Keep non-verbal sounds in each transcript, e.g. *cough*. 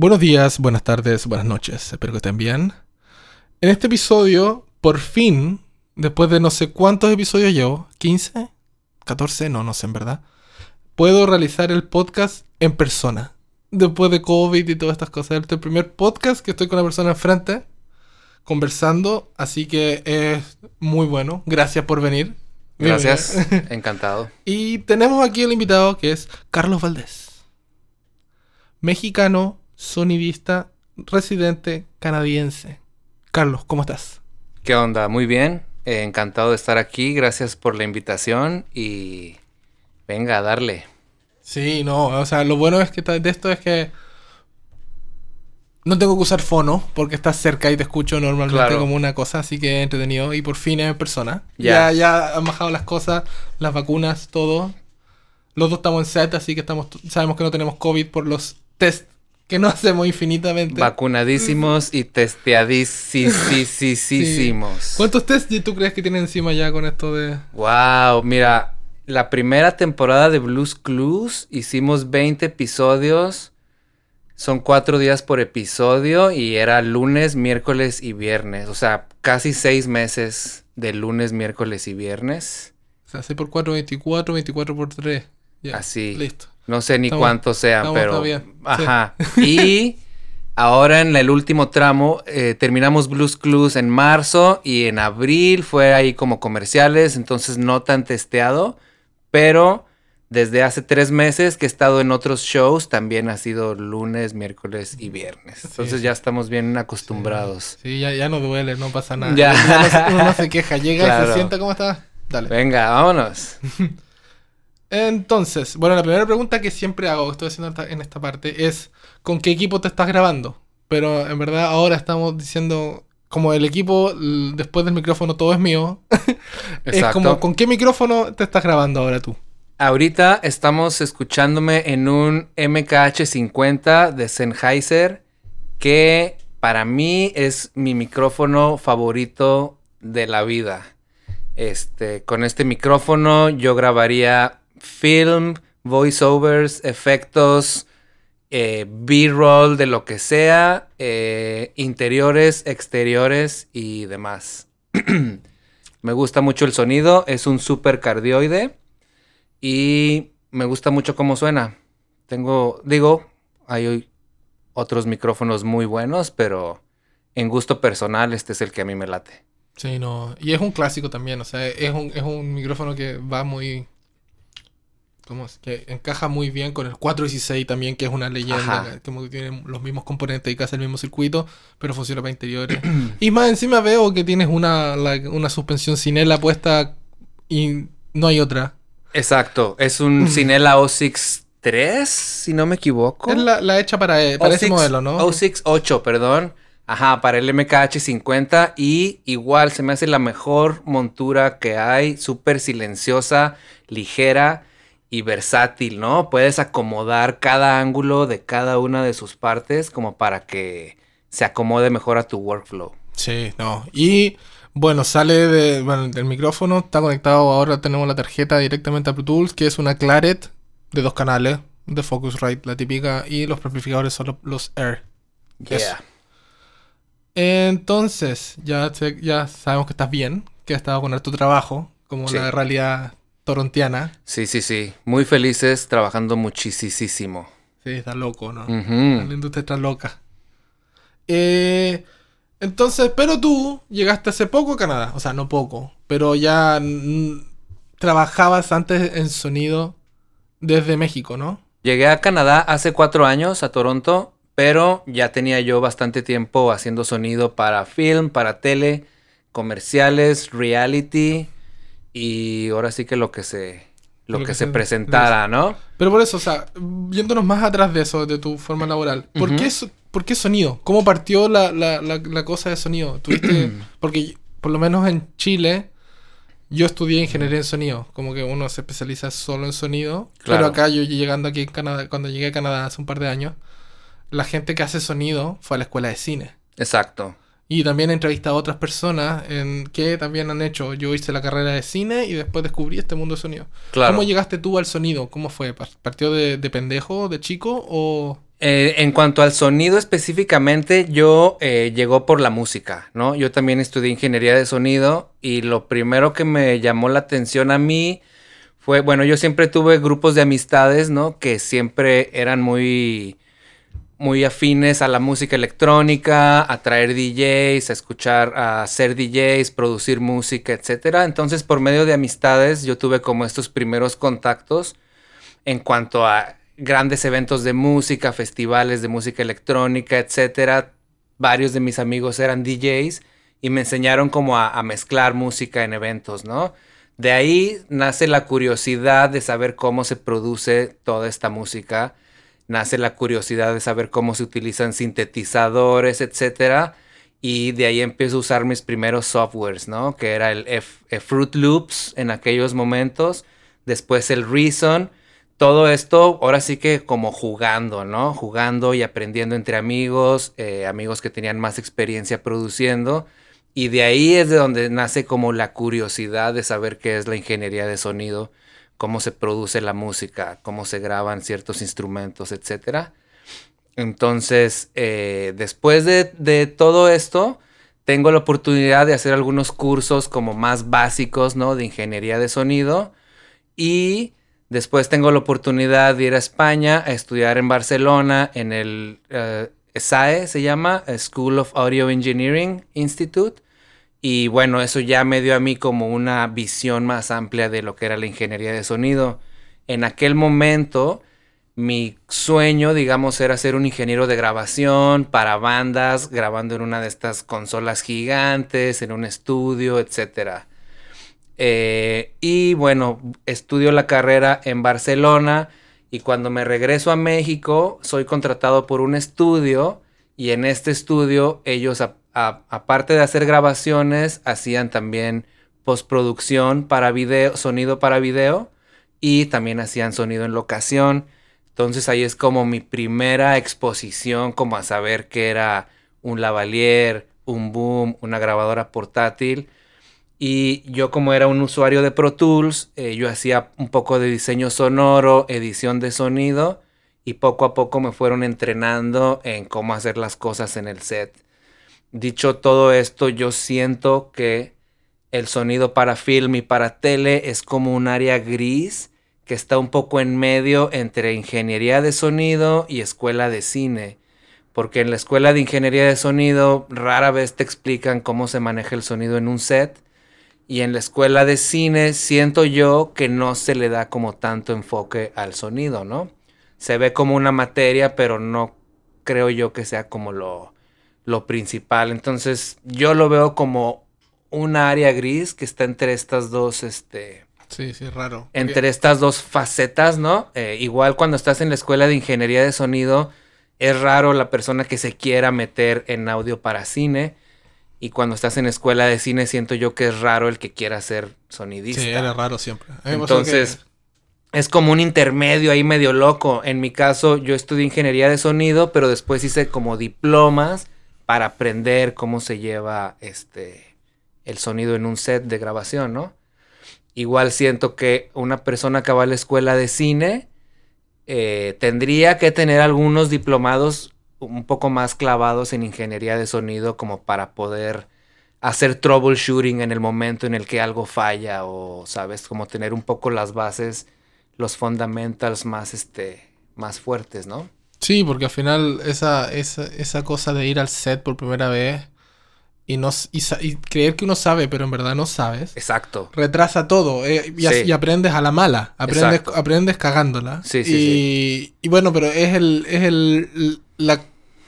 Buenos días, buenas tardes, buenas noches. Espero que estén bien. En este episodio, por fin, después de no sé cuántos episodios llevo, ¿15? ¿14? No, no sé en verdad. Puedo realizar el podcast en persona. Después de COVID y todas estas cosas. Este es el primer podcast que estoy con la persona enfrente, conversando. Así que es muy bueno. Gracias por venir. Gracias, encantado. *laughs* Y tenemos aquí el invitado que es Carlos Valdés. Mexicano, sonidista, residente canadiense. Carlos, ¿cómo estás? ¿Qué onda? Muy bien. Eh, encantado de estar aquí. Gracias por la invitación y venga a darle. Sí, no, o sea, lo bueno es que de esto es que no tengo que usar fono porque estás cerca y te escucho normalmente Claro. como una cosa, así que entretenido y por fin es en persona. Ya. Ya, ya han bajado las cosas, las vacunas, todo. Los dos estamos en set, así que estamos sabemos que no tenemos COVID por los test que no hacemos infinitamente. Vacunadísimos y testeadísimos. ¿Cuántos test tú crees que tiene encima ya con esto de Wow, mira, la primera temporada de Blues Clues hicimos 20 episodios. Son cuatro días por episodio y era lunes, miércoles y viernes. O sea, casi seis meses de lunes, miércoles y viernes. o sea, 6 por 4, 24, 24 por 3? Ya, Así. Listo. No sé ni cuántos sean, estamos- pero. Ajá. Y ahora en el último tramo eh, terminamos Blues Clues en marzo y en abril fue ahí como comerciales, entonces no tan testeado, pero desde hace tres meses que he estado en otros shows también ha sido lunes, miércoles y viernes. Entonces sí. ya estamos bien acostumbrados. Sí, ya, ya no duele, no pasa nada. Ya. No se- uno no se queja, llega y se sienta, ¿cómo está? Dale. Venga, vámonos. *laughs* Entonces, bueno, la primera pregunta que siempre hago, que estoy haciendo en esta parte, es ¿con qué equipo te estás grabando? Pero en verdad ahora estamos diciendo, como el equipo, después del micrófono todo es mío, *laughs* es como, ¿con qué micrófono te estás grabando ahora tú? Ahorita estamos escuchándome en un MKH50 de Sennheiser que para mí es mi micrófono favorito de la vida. Este, con este micrófono yo grabaría film, voiceovers, efectos, eh, B-roll de lo que sea, eh, interiores, exteriores y demás. *clears throat* Me gusta mucho el sonido, es un super cardioide. Y me gusta mucho cómo suena. Tengo, digo, hay otros micrófonos muy buenos, pero en gusto personal este es el que a mí me late. Sí, no. Y es un clásico también, o sea, es un, es un micrófono que va muy... ¿Cómo es? Que encaja muy bien con el 416 también, que es una leyenda, que como que tiene los mismos componentes y casi el mismo circuito, pero funciona para interiores. *clears throat* y más encima veo que tienes una, la- una suspensión Cinela puesta y no hay otra. Exacto, es un Cinela O6 3, si no me equivoco. Es la, la hecha para, para ese O6 modelo, ¿no? O6 8, perdón. Ajá, para el MKH50 y igual se me hace la mejor montura que hay, súper silenciosa, ligera y versátil, ¿no? Puedes acomodar cada ángulo de cada una de sus partes como para que se acomode mejor a tu workflow. Sí, no. Y bueno, sale de, bueno, del micrófono, está conectado, ahora tenemos la tarjeta directamente a Pro Tools, que es una Claret de dos canales, de Focusrite, la típica, y los amplificadores son los, Air. Eso. Yeah. Entonces, ya, ya sabemos que estás bien, que has estado con tu trabajo, como Sí. la realidad torontiana. Sí, sí, sí. Muy felices, trabajando muchísimo. Sí, está loco, ¿no? La industria está loca. Eh, entonces, pero tú llegaste hace poco a Canadá. O sea, no poco. Pero ya trabajabas antes en sonido desde México, ¿no? Llegué a Canadá hace cuatro años, a Toronto, pero ya tenía yo bastante tiempo haciendo sonido para film, para tele, comerciales, reality y ahora sí que lo que se, lo, que, se presentara, ¿no? Pero por eso, o sea, yéndonos más atrás de eso, de tu forma laboral, ¿por, qué, so- ¿por qué sonido? ¿Cómo partió la, la- la- la cosa de sonido? ¿Tuviste, *clears throat* porque por lo menos en Chile, yo estudié ingeniería en sonido, como que uno se especializa solo en sonido, Claro. pero acá yo llegando aquí en Canadá, cuando llegué a Canadá hace un par de años, la gente que hace sonido fue a la escuela de cine. Exacto. Y también he entrevistado a otras personas en que también han hecho. Yo hice la carrera de cine y después descubrí este mundo de sonido. Claro. ¿Cómo llegaste tú al sonido? ¿Cómo fue? ¿Par- ¿Partió de, de pendejo, de chico o...? Eh, en cuanto al sonido específicamente, yo eh, llegó por la música, ¿no? Yo también estudié ingeniería de sonido y lo primero que me llamó la atención a mí fue, bueno, yo siempre tuve grupos de amistades, ¿no? Que siempre eran muy, muy afines a la música electrónica, a traer DJs, a escuchar, a hacer DJs, producir música, etc. Entonces, por medio de amistades, yo tuve como estos primeros contactos en cuanto a grandes eventos de música, festivales de música electrónica, etcétera. Varios de mis amigos eran DJs y me enseñaron como a, mezclar música en eventos, ¿no? De ahí nace la curiosidad de saber cómo se produce toda esta música, nace la curiosidad de saber cómo se utilizan sintetizadores, etcétera. Y de ahí empiezo a usar mis primeros softwares, ¿no? Que era el Fruit Loops en aquellos momentos, después el Reason todo esto ahora sí que como jugando, ¿no? Jugando y aprendiendo entre amigos, eh, amigos que tenían más experiencia produciendo. Y de ahí es de donde nace como la curiosidad de saber qué es la ingeniería de sonido, cómo se produce la música, cómo se graban ciertos instrumentos, etc. Entonces, eh, después de, todo esto, tengo la oportunidad de hacer algunos cursos como más básicos, ¿no? De ingeniería de sonido. Y Después tengo la oportunidad de ir a España a estudiar en Barcelona en el SAE, eh, se llama, School of Audio Engineering Institute. Y bueno, eso ya me dio a mí como una visión más amplia de lo que era la ingeniería de sonido. En aquel momento, mi sueño, digamos, era ser un ingeniero de grabación para bandas, grabando en una de estas consolas gigantes, en un estudio, etcétera. Eh, y bueno, estudio la carrera en Barcelona y cuando me regreso a México soy contratado por un estudio y en este estudio ellos, aparte de hacer grabaciones, hacían también postproducción para video, sonido para video y también hacían sonido en locación. Entonces ahí es como mi primera exposición como a saber que era un lavalier, un boom, una grabadora portátil y yo como era un usuario de Pro Tools, eh, yo hacía un poco de diseño sonoro, edición de sonido y poco a poco me fueron entrenando en cómo hacer las cosas en el set. Dicho todo esto, yo siento que el sonido para film y para tele es como un área gris que está un poco en medio entre ingeniería de sonido y escuela de cine. Porque en la escuela de ingeniería de sonido rara vez te explican cómo se maneja el sonido en un set y en la escuela de cine siento yo que no se le da como tanto enfoque al sonido, ¿no? Se ve como una materia, pero no creo yo que sea como lo, lo principal. Entonces yo lo veo como un área gris que está entre estas dos, este... Sí, sí, raro. Entre estas dos facetas, ¿no? Eh, igual cuando estás en la escuela de ingeniería de sonido, es raro la persona que se quiera meter en audio para cine y cuando estás en escuela de cine, siento yo que es raro el que quiera ser sonidista. Sí, era raro siempre. Entonces, es como un intermedio ahí medio loco. En mi caso, yo estudié ingeniería de sonido, pero después hice como diplomas para aprender cómo se lleva este el sonido en un set de grabación, ¿no? Igual siento que una persona que va a la escuela de cine eh, tendría que tener algunos diplomados un poco más clavados en ingeniería de sonido como para poder hacer troubleshooting en el momento en el que algo falla o, sabes, como tener un poco las bases, los fundamentals más, este, más fuertes, ¿no? Sí, porque al final esa, esa, esa cosa de ir al set por primera vez y, no, y, creer que uno sabe, pero en verdad no sabes. Exacto. Retrasa todo eh, y, aprendes a la mala, aprendes, aprendes cagándola. Sí, sí, y, sí. y bueno, pero es, el, es el, la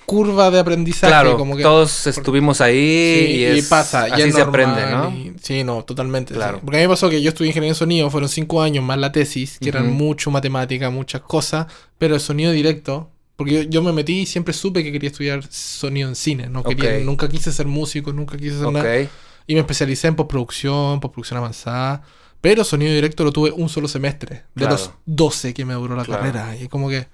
curva de aprendizaje. Claro, como que, todos estuvimos ahí y, pasa, así se aprende, ¿no? sí, no, totalmente. Claro. Porque a mí me pasó que yo estudié ingeniería de sonido, fueron cinco años más la tesis, que eran mucho matemática, muchas cosas, pero el sonido directo porque yo, me metí y siempre supe que quería estudiar sonido en cine. No quería, Nunca quise ser músico, nunca quise ser nada. Y me especialicé en postproducción, postproducción avanzada. Pero sonido directo lo tuve un solo semestre. De los 12 que me duró la carrera. Y como que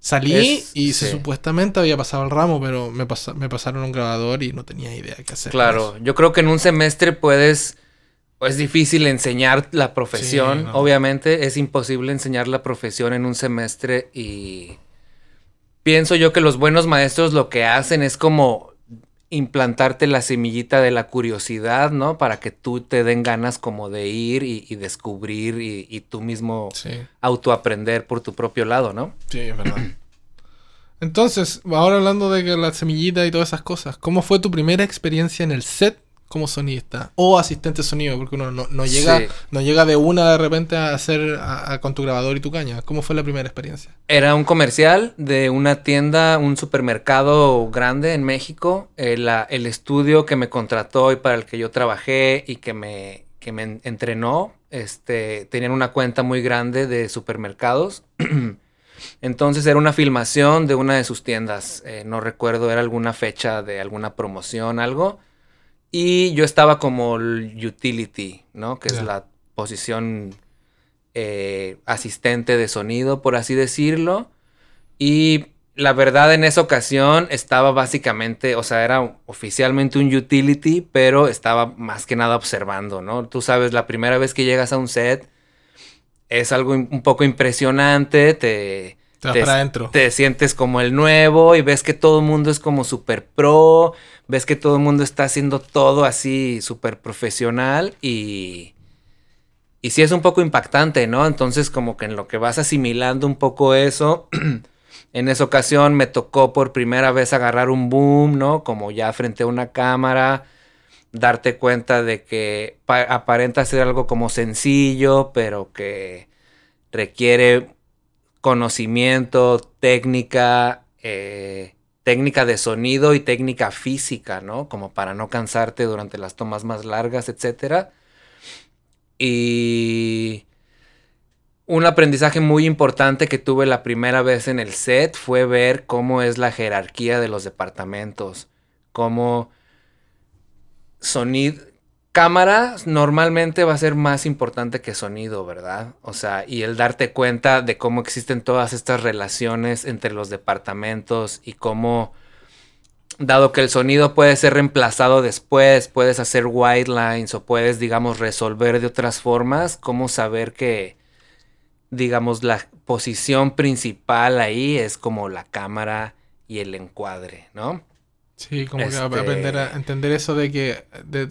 salí y supuestamente había pasado el ramo, pero me, me pasaron un grabador y no tenía idea qué hacer. Claro, yo creo que en un semestre puedes... Es difícil enseñar la profesión, obviamente. Es imposible enseñar la profesión en un semestre y pienso yo que los buenos maestros lo que hacen es como implantarte la semillita de la curiosidad, ¿no? Para que tú te den ganas como de ir y, descubrir y, tú mismo autoaprender por tu propio lado, ¿no? Sí, es verdad. Entonces, ahora hablando de que la semillita y todas esas cosas, ¿cómo fue tu primera experiencia en el set como sonista o asistente de sonido, porque uno no, llega, no llega de una de repente a hacer con tu grabador y tu caña. ¿Cómo fue la primera experiencia? Era un comercial de una tienda, un supermercado grande en México. El, eh, el estudio que me contrató y para el que yo trabajé y que me, que me entrenó, este, tenían una cuenta muy grande de supermercados. *clears throat* Entonces era una filmación de una de sus tiendas. Eh, no recuerdo, era alguna fecha de alguna promoción, algo. Y yo estaba como el utility, ¿no? Que es la posición eh, asistente de sonido, por así decirlo. Y la verdad en esa ocasión estaba básicamente, o sea, era oficialmente un utility, pero estaba más que nada observando, ¿no? Tú sabes, la primera vez que llegas a un set es algo un poco impresionante, te, te, sientes como el nuevo y ves que todo el mundo es como súper pro, ves que todo el mundo está haciendo todo así súper profesional y... Y sí es un poco impactante, ¿no? Entonces como que en lo que vas asimilando un poco eso, *clears throat* en esa ocasión me tocó por primera vez agarrar un boom, ¿no? Como ya frente a una cámara, darte cuenta de que aparenta ser algo como sencillo, pero que requiere conocimiento, técnica, eh, técnica de sonido y técnica física, ¿no? Como para no cansarte durante las tomas más largas, etc. Y un aprendizaje muy importante que tuve la primera vez en el set fue ver cómo es la jerarquía de los departamentos, cómo sonido, cámara normalmente va a ser más importante que sonido, ¿verdad? O sea, y el darte cuenta de cómo existen todas estas relaciones entre los departamentos y cómo, dado que el sonido puede ser reemplazado después, puedes hacer white lines o puedes, digamos, resolver de otras formas, cómo saber que, digamos, la posición principal ahí es como la cámara y el encuadre, ¿no? Sí, como que aprender a este entender eso de que, de,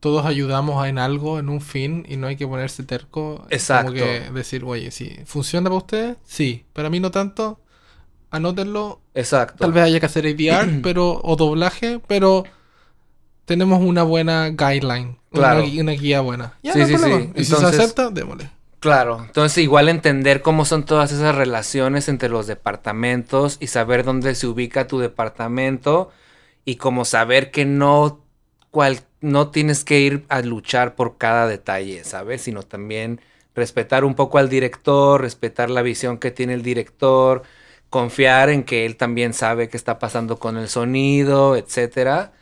todos ayudamos en algo, en un fin, y no hay que ponerse terco. Exacto. Como que decir, oye, si funciona para usted, sí, para mí no tanto, anótenlo. Exacto. Tal vez haya que hacer ADR *clears throat* pero, o doblaje, pero tenemos una buena guideline, una, guía buena. sí, sí, sí. Y si se acepta, démosle. Claro, entonces igual entender cómo son todas esas relaciones entre los departamentos y saber dónde se ubica tu departamento y como saber que no, cual, no tienes que ir a luchar por cada detalle, ¿sabes? Sino también respetar un poco al director, respetar la visión que tiene el director, confiar en que él también sabe qué está pasando con el sonido, etcétera.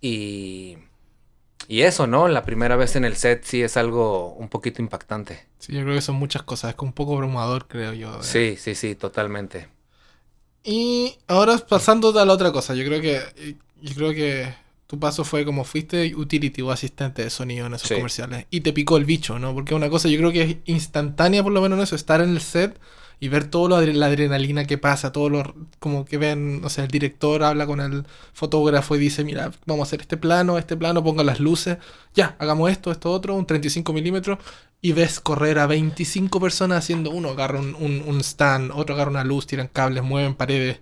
Y y eso, ¿no? La primera vez en el set sí es algo un poquito impactante. Sí, yo creo que son muchas cosas. Es como un poco abrumador, creo yo. Sí, sí, sí, totalmente. Y ahora pasando a la otra cosa. Yo creo que. Yo creo que tu paso fue como fuiste utility o asistente de sonido en esos comerciales. Y te picó el bicho, ¿no? Porque una cosa yo creo que es instantánea, por lo menos en eso, estar en el set y ver todo la adrenalina que pasa, todo lo como que ven, o sea, el director habla con el fotógrafo y dice, mira, vamos a hacer este plano, este plano, ponga las luces, ya, hagamos esto, esto, otro, un 35 milímetros, y ves correr a 25 personas haciendo uno, agarra un, un, stand, otro agarra una luz, tiran cables, mueven paredes.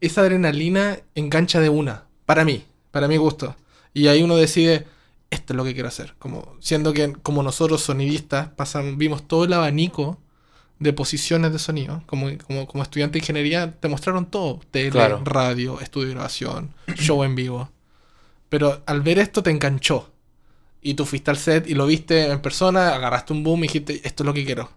Esa adrenalina engancha de una, para mí, para mi gusto. Y ahí uno decide, esto es lo que quiero hacer. Como, siendo que como nosotros sonidistas pasan, vimos todo el abanico de posiciones de sonido. Como, como, como estudiante de ingeniería, te mostraron todo: tele, radio, estudio de grabación, show en vivo. Pero al ver esto te enganchó. Y tú fuiste al set y lo viste en persona, agarraste un boom y dijiste: Esto es lo que quiero.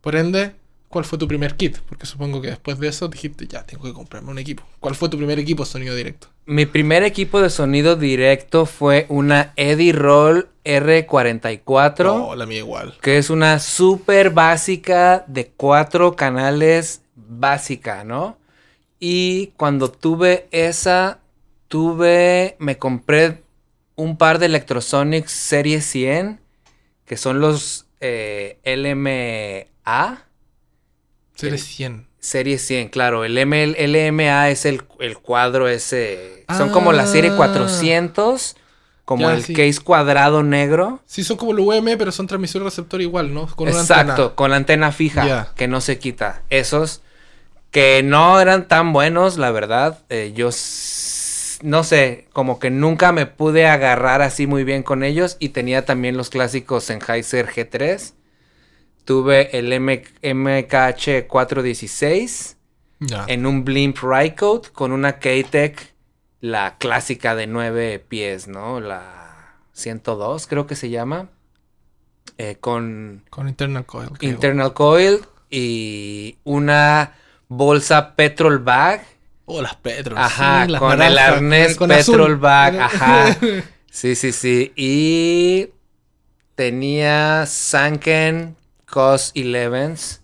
Por ende, ¿cuál fue tu primer kit? Porque supongo que después de eso dijiste: Ya, tengo que comprarme un equipo. ¿Cuál fue tu primer equipo de sonido directo? Mi primer equipo de sonido directo fue una Eddie Roll R44. No, la mía igual. Que es una súper básica de cuatro canales básica, ¿no? Y cuando tuve esa, tuve, me compré un par de Electrosonics Serie 100, que son los eh, LMA. Serie El- 100. Serie 100, claro. El ML LMA es el, el cuadro ese. Son como la serie Ah. 400, como Ya, el sí. case cuadrado negro. Sí, son como los UM, pero son transmisor y receptor igual, ¿no? Con una Exacto, antena. con la antena fija, que no se quita. Esos que no eran tan buenos, la verdad. eh, yo no sé, como que nunca me pude agarrar así muy bien con ellos. Y tenía también los clásicos Sennheiser G3. Tuve el M MKH 416 Ya. en un blimp Rycote con una K-Tech, la clásica de 9 pies, ¿no? La 102 creo que se llama. eh, con Con internal coil. internal coil y una bolsa petrol bag. Oh, las Petros. Ajá, sí, las con el arnés con petrol azul. bag, *laughs* ajá. Sí, sí, sí. Y tenía Sanken COS 11s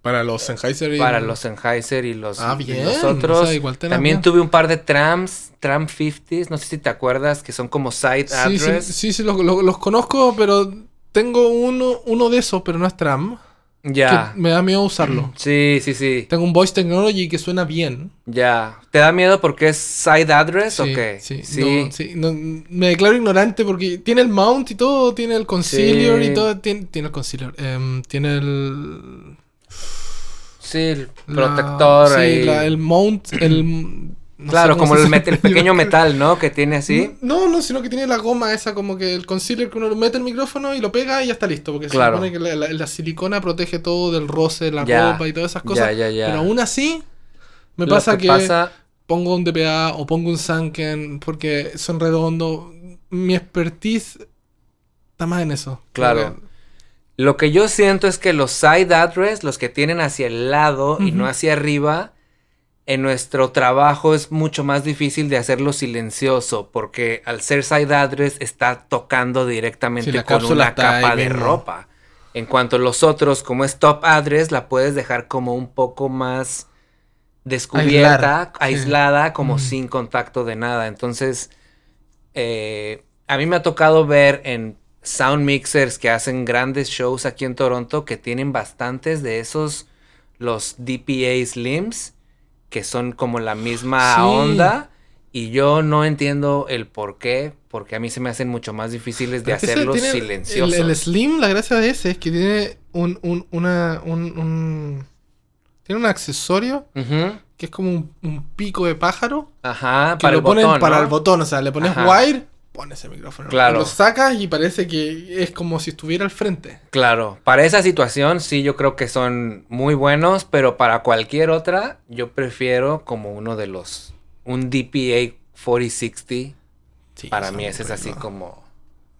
Para los Sennheiser y... para los Sennheiser y los, Ah, y bien, los o otros. sea, igual También bien. tuve un par de trams, tram 50s, no sé si te acuerdas, que son como site Sí, sí, address. sí, sí, los, los- los conozco, pero tengo uno, uno de esos, pero no es tram. Ya. Me da miedo usarlo. *clears throat* Sí, sí, sí. Tengo un Voice Technology que suena bien. Ya. ¿Te da miedo porque es side address o Sí, qué? sí, Sí. no, sí, no, me declaro ignorante porque tiene el mount y todo, tiene el conciliar Sí. y todo, tiene, tiene el conciliar, em, tiene el... Sí, el la- protector sí, la- el mount, el... no claro, como el, met- el pequeño metal, ¿no? Que tiene así. No, no, sino que tiene la goma esa como que el concealer que uno mete el micrófono y lo pega y ya está listo. Porque Claro. se supone que la, la- la silicona protege todo del roce, la Ya. ropa y todas esas cosas. ya, ya. Pero aún así, me Lo pasa que, pasa- pongo un DPA o pongo un Sanken porque son redondos. Mi expertise está más en eso. Claro. Que- Lo que yo siento es que los side address, los que tienen hacia el lado y no hacia arriba, en nuestro trabajo es mucho más difícil de hacerlo silencioso, porque al ser side address está tocando directamente Sí, con una capa de ropa. En cuanto a los otros, como es top address, la puedes dejar como un poco más descubierta, Aislar, sí. aislada, como Mm. sin contacto de nada. Entonces, eh, a mí me ha tocado ver en sound mixers que hacen grandes shows aquí en Toronto que tienen bastantes de esos, los DPA Slims, que son como la misma Sí. onda. Y yo no entiendo el por qué, porque a mí se me hacen mucho más difíciles de hacerlos silenciosos. El, el Slim, la gracia de ese es que tiene un, un, una, un, un- Tiene un accesorio Ujú. que es como un, un pico de pájaro. Ajá, Que para lo el ponen botón, para ¿no? el botón. O sea, le pones Ajá. wire, pones el micrófono. Claro. Lo sacas y parece que es como si estuviera al frente. Claro, para esa situación sí yo creo que son muy buenos, pero para cualquier otra yo prefiero como uno de los, un DPA 4060, Sí, para mí ese es así como,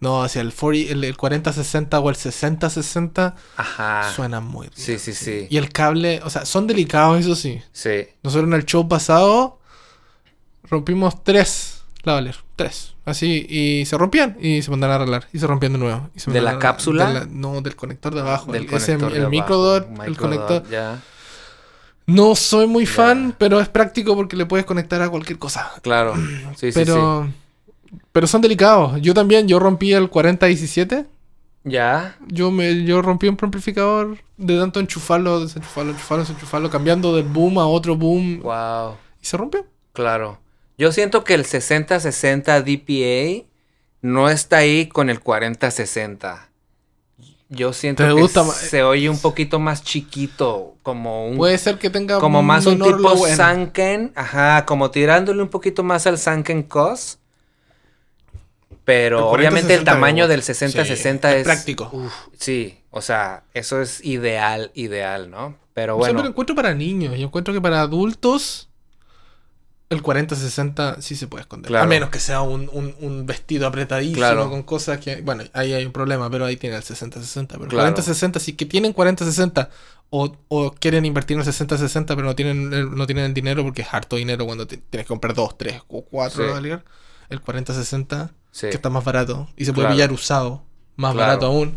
No, hacia el, 40, el, el 4060 o el 6060 ajá, suena muy bien. sí, sí, sí, Y el cable, o sea, son delicados, eso sí. sí, Nosotros en el show pasado rompimos tres lavalier, tres. Así, y se rompían y se mandaban a arreglar. Y se rompían de nuevo. y se ¿De la cápsula? de la- no, del conector de abajo. del el, ese- conector de el abajo, microdot, el conector. ya, No soy muy Ya. fan, pero es práctico porque le puedes conectar a cualquier cosa. claro, sí, sí, pero, pero son delicados. Yo también, yo rompí el 4017. sí, ya, Yo me yo rompí un amplificador de tanto enchufarlo, desenchufarlo, enchufarlo, desenchufarlo, cambiando del boom a otro boom. wow, Y se rompió. claro. Yo siento que el 6060 DPA no está ahí con el 4060. Yo siento ¿Te que se oye un poquito más chiquito, como un Puede ser que tenga como más un tipo end. Sanken, ajá, como tirándole un poquito más al Sanken COS. Pero El obviamente el 40-60 tamaño del gusta. 60-60 Sí, es, es práctico. uf, sí, o sea, eso es ideal, ideal, ¿no? Pero O sea, bueno, pero encuentro para niños. Yo encuentro que para adultos el 40-60 sí se puede esconder. Claro. A menos que sea un, un- un vestido apretadísimo Claro. con cosas que... Bueno, ahí hay un problema, pero ahí tiene el 60-60. Pero el Claro. 40-60, si que tienen 40-60 o, o quieren invertir en el 60-60 pero no tienen, el, no tienen el dinero porque es harto dinero cuando te- tienes que comprar 2, 3 o 4 Sí. el 40-60 sí, que está más barato y se puede pillar usado, más barato aún,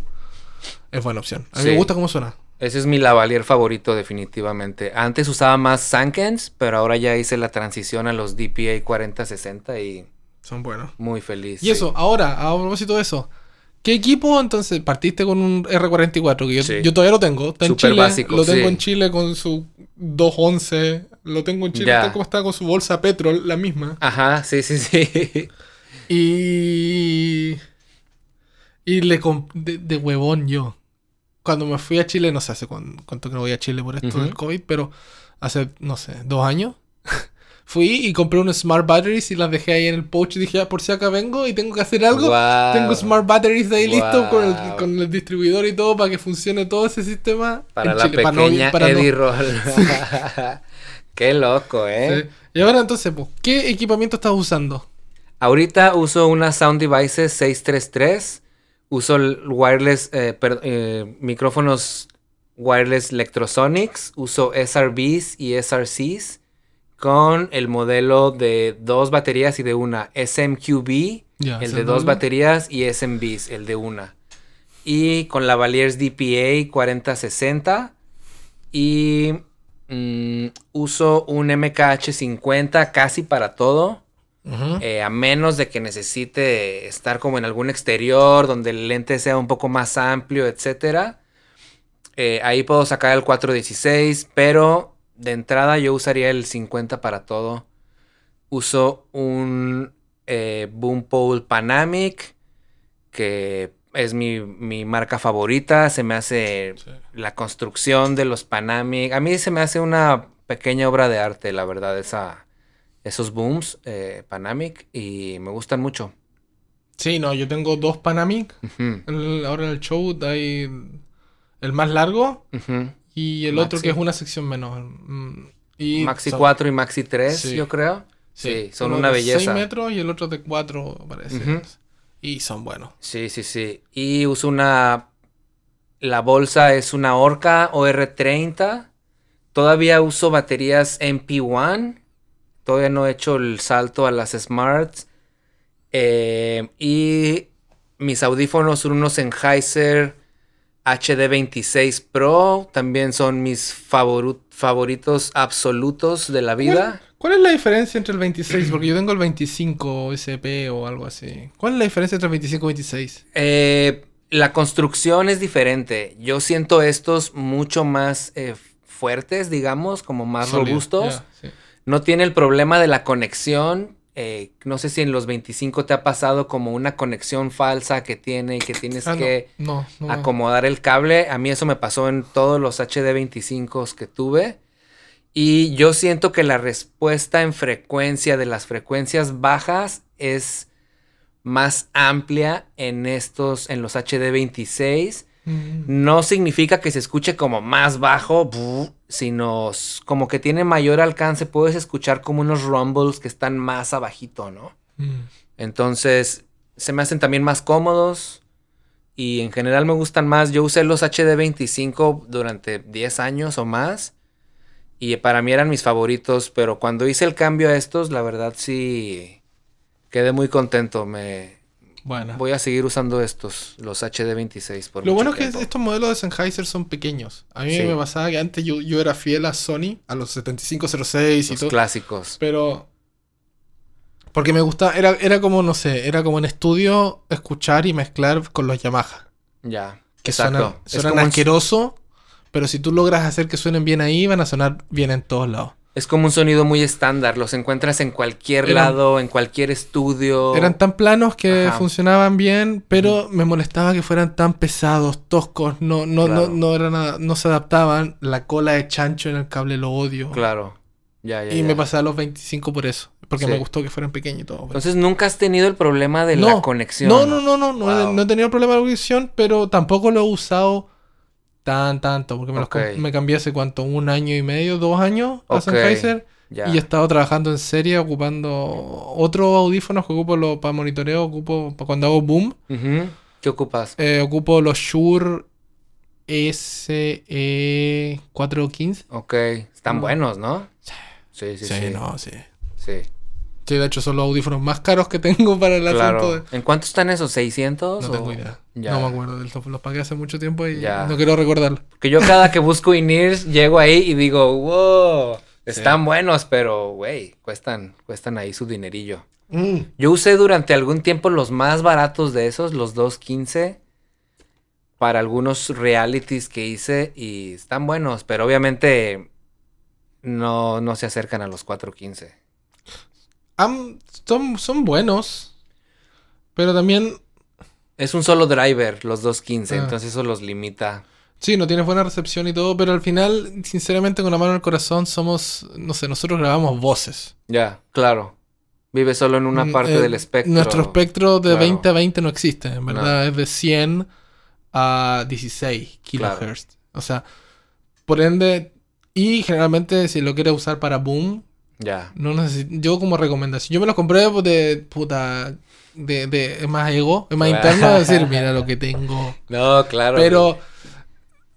es buena opción. A mí Sí. me gusta cómo suena. Ese es mi lavalier favorito definitivamente. Antes usaba más Sankens, pero ahora ya hice la transición a los DPA 40-60 y Son buenos. muy feliz. Y sí. eso, ahora, a propósito de eso, ¿Qué equipo entonces partiste con un R44? Que yo, Sí. yo todavía lo tengo. Está en Súper Chile. básico, lo tengo sí. en Chile con su 211. Lo tengo en Chile. Ya. Está como está con su bolsa Petrol, la misma. Ajá, sí, sí, sí. *laughs* Y. Y le comp- de, de huevón yo. Cuando me fui a Chile, no sé hace cuán- cuánto que no voy a Chile por esto del COVID, pero hace, no sé, dos años. *laughs* fui y compré unos Smart Batteries y las dejé ahí en el pouch y dije, ah, por si acá vengo y tengo que hacer algo. Tengo Smart Batteries ahí listo con el, Wow. con el distribuidor y todo para que funcione todo ese sistema. Para en la Chile, para no- pequeña para no- *laughs* Roll. *laughs* Qué loco, ¿eh? Sí. Y ahora entonces, pues, ¿qué equipamiento estás usando? Ahorita uso una Sound Devices 633. Uso el wireless, eh, per- eh, micrófonos wireless Electrosonics. Uso SRBs y SRCs con el modelo de dos baterías y de una. SMQB, el de dos baterías, y SMBs, el de una. Y con la Valiers DPA 4060. Y mm, uso un MKH50 casi para todo. Eh, a menos de que necesite estar como en algún exterior donde el lente sea un poco más amplio, etcétera. Eh, ahí puedo sacar el 416, pero de entrada yo usaría el 50 para todo. Uso un eh, Boom Pole Panamic, que es mi, mi marca favorita. Se me hace Sí. la construcción de los Panamic. A mí se me hace una pequeña obra de arte, la verdad, esa, esos booms eh, Panamic y me gustan mucho. Sí, no, yo tengo dos Panamic. Ujú, El- ahora en el show hay el más largo ujú. y el otro Maxi. que es una sección menor. Mm, Y Maxi son- 4 y Maxi 3, Sí. yo creo. Sí, son uno una de belleza. 6 metros y el otro de 4, parece. Ujú. Y son buenos. Sí, sí, sí. Y uso una... La bolsa es una Orca OR30. Todavía uso baterías MP1. Todavía no he hecho el salto a las Smarts. Eh, y mis audífonos son unos Sennheiser HD26 Pro. También son mis favoritos absolutos de la vida. ¿Cuál, cuál es la diferencia entre el 26? Porque yo tengo el 25 SP o algo así. ¿Cuál es la diferencia entre el 25 y 26? Eh, la construcción es diferente. Yo siento estos mucho más eh, fuertes, digamos, como más Sólido, robustos. ya, sí. No tiene el problema de la conexión. eh, no sé si en los 25 te ha pasado como una conexión falsa que tiene y que tienes Ah, que no, no, no. acomodar el cable. A mí eso me pasó en todos los HD25 que tuve. Y yo siento que la respuesta en frecuencia de las frecuencias bajas es más amplia en estos, en los HD26. Mm. No significa que se escuche como más bajo, sino como que tiene mayor alcance. Puedes escuchar como unos rumbles que están más abajito, ¿no? Mm. Entonces, se me hacen también más cómodos. Y en general me gustan más. Yo usé los HD25 durante 10 años o más. Y para mí eran mis favoritos. Pero cuando hice el cambio a estos, la verdad sí quedé muy contento. Me Bueno. voy a seguir usando estos, los HD26 por Lo mucho bueno es que estos modelos de Sennheiser son pequeños. A mí Sí. me pasaba que antes yo, yo era fiel a Sony, a los 7506 y los todo. clásicos. Pero. Porque me gustaba. Era, era como, no sé, era como en estudio escuchar y mezclar con los Yamaha. Ya. Que Exacto. suenan, asqueroso. Pero si tú logras hacer que suenen bien ahí, van a sonar bien en todos lados. Es como un sonido muy estándar. Los encuentras en cualquier Eran- lado, en cualquier estudio. Eran tan planos que. Ajá. funcionaban bien, pero me molestaba que fueran tan pesados, toscos, no, no, Claro. no, no, era nada- no se adaptaban. La cola de chancho en el cable lo odio. Claro. Ya, ya, Y ya. me pasaba a los 25 por eso. Porque Sí. me gustó que fueran pequeños y todo. pero- Entonces nunca has tenido el problema de la conexión. No, no, no, no, no, he, Wow. no he tenido problema de conexión, pero tampoco lo he usado tan, tanto. Porque me, los me cambié hace cuánto, un año y medio, dos años a Ok. Sennheiser. Y he estado trabajando en serie ocupando otros audífonos que ocupo lo- para monitoreo, ocupo para cuando hago boom. ¿Qué ocupas? Eh, ocupo los Shure SE415. Ok. Están buenos, ¿no? Sí, sí, Sí, sí. no, sí. Sí. Sí, de hecho son los audífonos más caros que tengo para el asunto Claro. de... ¿En cuánto están esos? ¿600? No o- tengo idea. Ya. No me acuerdo. Los, los pagué hace mucho tiempo y Ya. no quiero recordarlo. Que yo cada que busco INIRS llego ahí y digo, wow, están buenos, pero, güey, cuestan, cuestan ahí su dinerillo. Mm. Yo usé durante algún tiempo los más baratos de esos, los 215, para algunos realities que hice y están buenos, pero obviamente no, no se acercan a los 415. Am- son, son buenos. Pero también, Es un solo driver, los 215, Ah. entonces eso los limita. sí, no tienes buena recepción y todo, pero al final, sinceramente, con la mano en el corazón, somos, no sé, nosotros grabamos voces. Ya, claro. Vive solo en una Mm, parte eh, del espectro. Nuestro espectro de Claro. 20 a 20 no existe, en verdad es de 100 a 16 Claro. kilohertz. O sea, por ende, y generalmente si lo quieres usar para boom, Ya. no necesito, yo como recomendación, yo me los compré de puta, de, de es más ego, es más *laughs* interno, de decir, mira lo que tengo. No, claro. Pero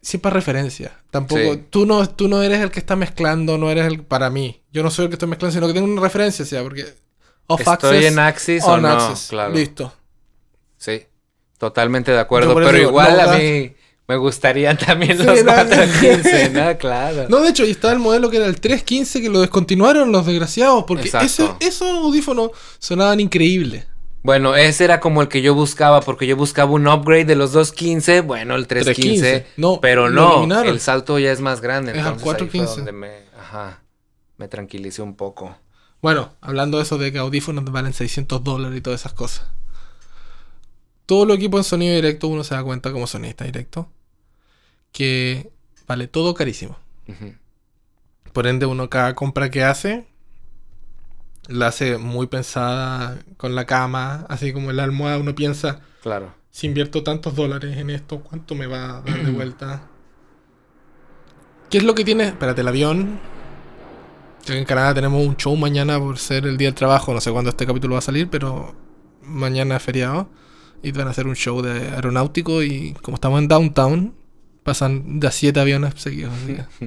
siempre referencia. Tampoco, Sí. tú no, tú no eres el que está mezclando, no eres el para mí. Yo no soy el que estoy mezclando, sino que tengo una referencia, o sea, porque off ¿Estoy access, en Axis o no? access. Claro. Listo. Sí. Totalmente de acuerdo. Pero digo, igual no a mí me gustarían *laughs* también los no, 415, *laughs* ¿no? Claro. No, de hecho, y estaba el modelo que era el 315 que lo descontinuaron los desgraciados, porque ese, esos audífonos sonaban increíbles. Bueno, ese era como el que yo buscaba, porque yo buscaba un upgrade de los 215, bueno, el 315, 315. No, pero no, el salto ya es más grande, Es al entonces ahí fue 415. donde me, ajá, me tranquilicé un poco. Bueno, hablando de eso de que audífonos valen 600 dólares y todas esas cosas. Todo lo equipo en sonido directo, uno se da cuenta como sonista directo, que vale todo carísimo. Por ende, uno cada compra que hace, la hace muy pensada con la cama, así como en la almohada, uno piensa, Claro. si invierto tantos dólares en esto, ¿cuánto me va a dar de *clears throat* vuelta? ¿Qué es lo que tiene? Espérate, el avión. En Canadá tenemos un show mañana por ser el día del trabajo. No sé cuándo este capítulo va a salir, pero mañana es feriado. Y van a hacer un show de aeronáutico. Y como estamos en downtown, pasan de a siete aviones seguidos. *laughs*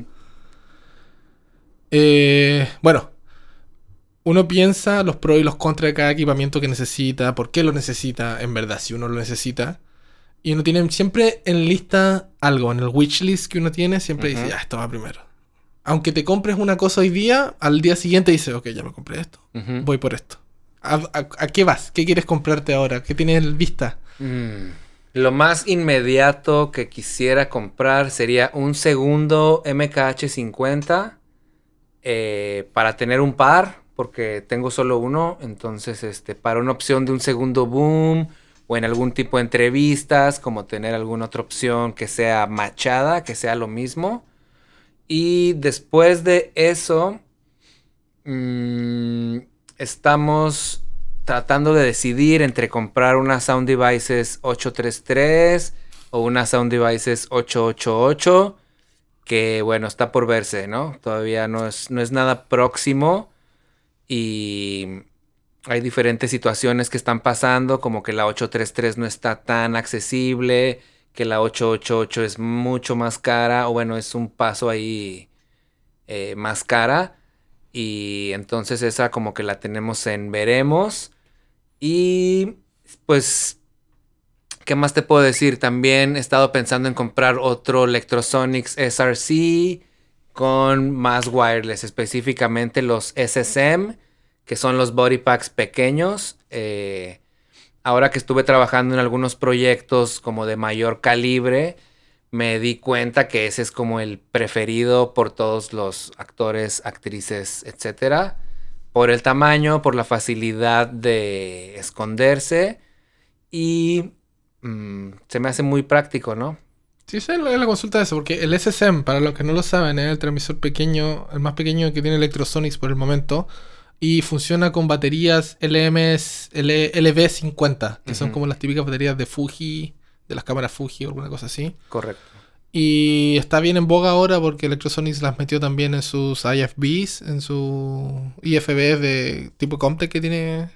Eh, bueno, uno piensa los pros y los contras de cada equipamiento que necesita, por qué lo necesita, en verdad, si uno lo necesita. Y uno tiene siempre en lista algo, en el wishlist que uno tiene, siempre dice, ya, esto va primero. Aunque te compres una cosa hoy día, al día siguiente dices, ok, ya me compré esto, voy por esto. ¿A, a- a qué vas? ¿Qué quieres comprarte ahora? ¿Qué tienes en vista? Mm, Lo más inmediato que quisiera comprar sería un segundo MKH50 eh, para tener un par, porque tengo solo uno. Entonces, este, para una opción de un segundo boom o en algún tipo de entrevistas, como tener alguna otra opción que sea machada, que sea lo mismo. Y después de eso, mm, estamos tratando de decidir entre comprar una Sound Devices 833 o una Sound Devices 888, que bueno, está por verse, ¿no? Todavía no es, no es nada próximo y hay diferentes situaciones que están pasando, como que la 833 no está tan accesible, que la 888 es mucho más cara, o bueno, es un paso ahí eh, más cara. Y entonces esa como que la tenemos en veremos. Y pues, ¿qué más te puedo decir? También he estado pensando en comprar otro Electrosonics SRC con más wireless, específicamente los SSM, que son los body packs pequeños. Eh, ahora que estuve trabajando en algunos proyectos como de mayor calibre, me di cuenta que ese es como el preferido por todos los actores, actrices, etcétera. Por el tamaño, por la facilidad de esconderse y mm, se me hace muy práctico, ¿no? Sí, esa es la, consulta de eso, porque el SSM, para los que no lo saben, es el transmisor pequeño, el más pequeño que tiene Electrosonics por el momento, y funciona con baterías LMS, L- LV50, que son como las típicas baterías de Fuji, de las cámaras Fuji o alguna cosa así. Correcto. Y está bien en boga ahora porque Electrosonics las metió también en sus IFBs, en su IFBs de tipo Comtech que tiene.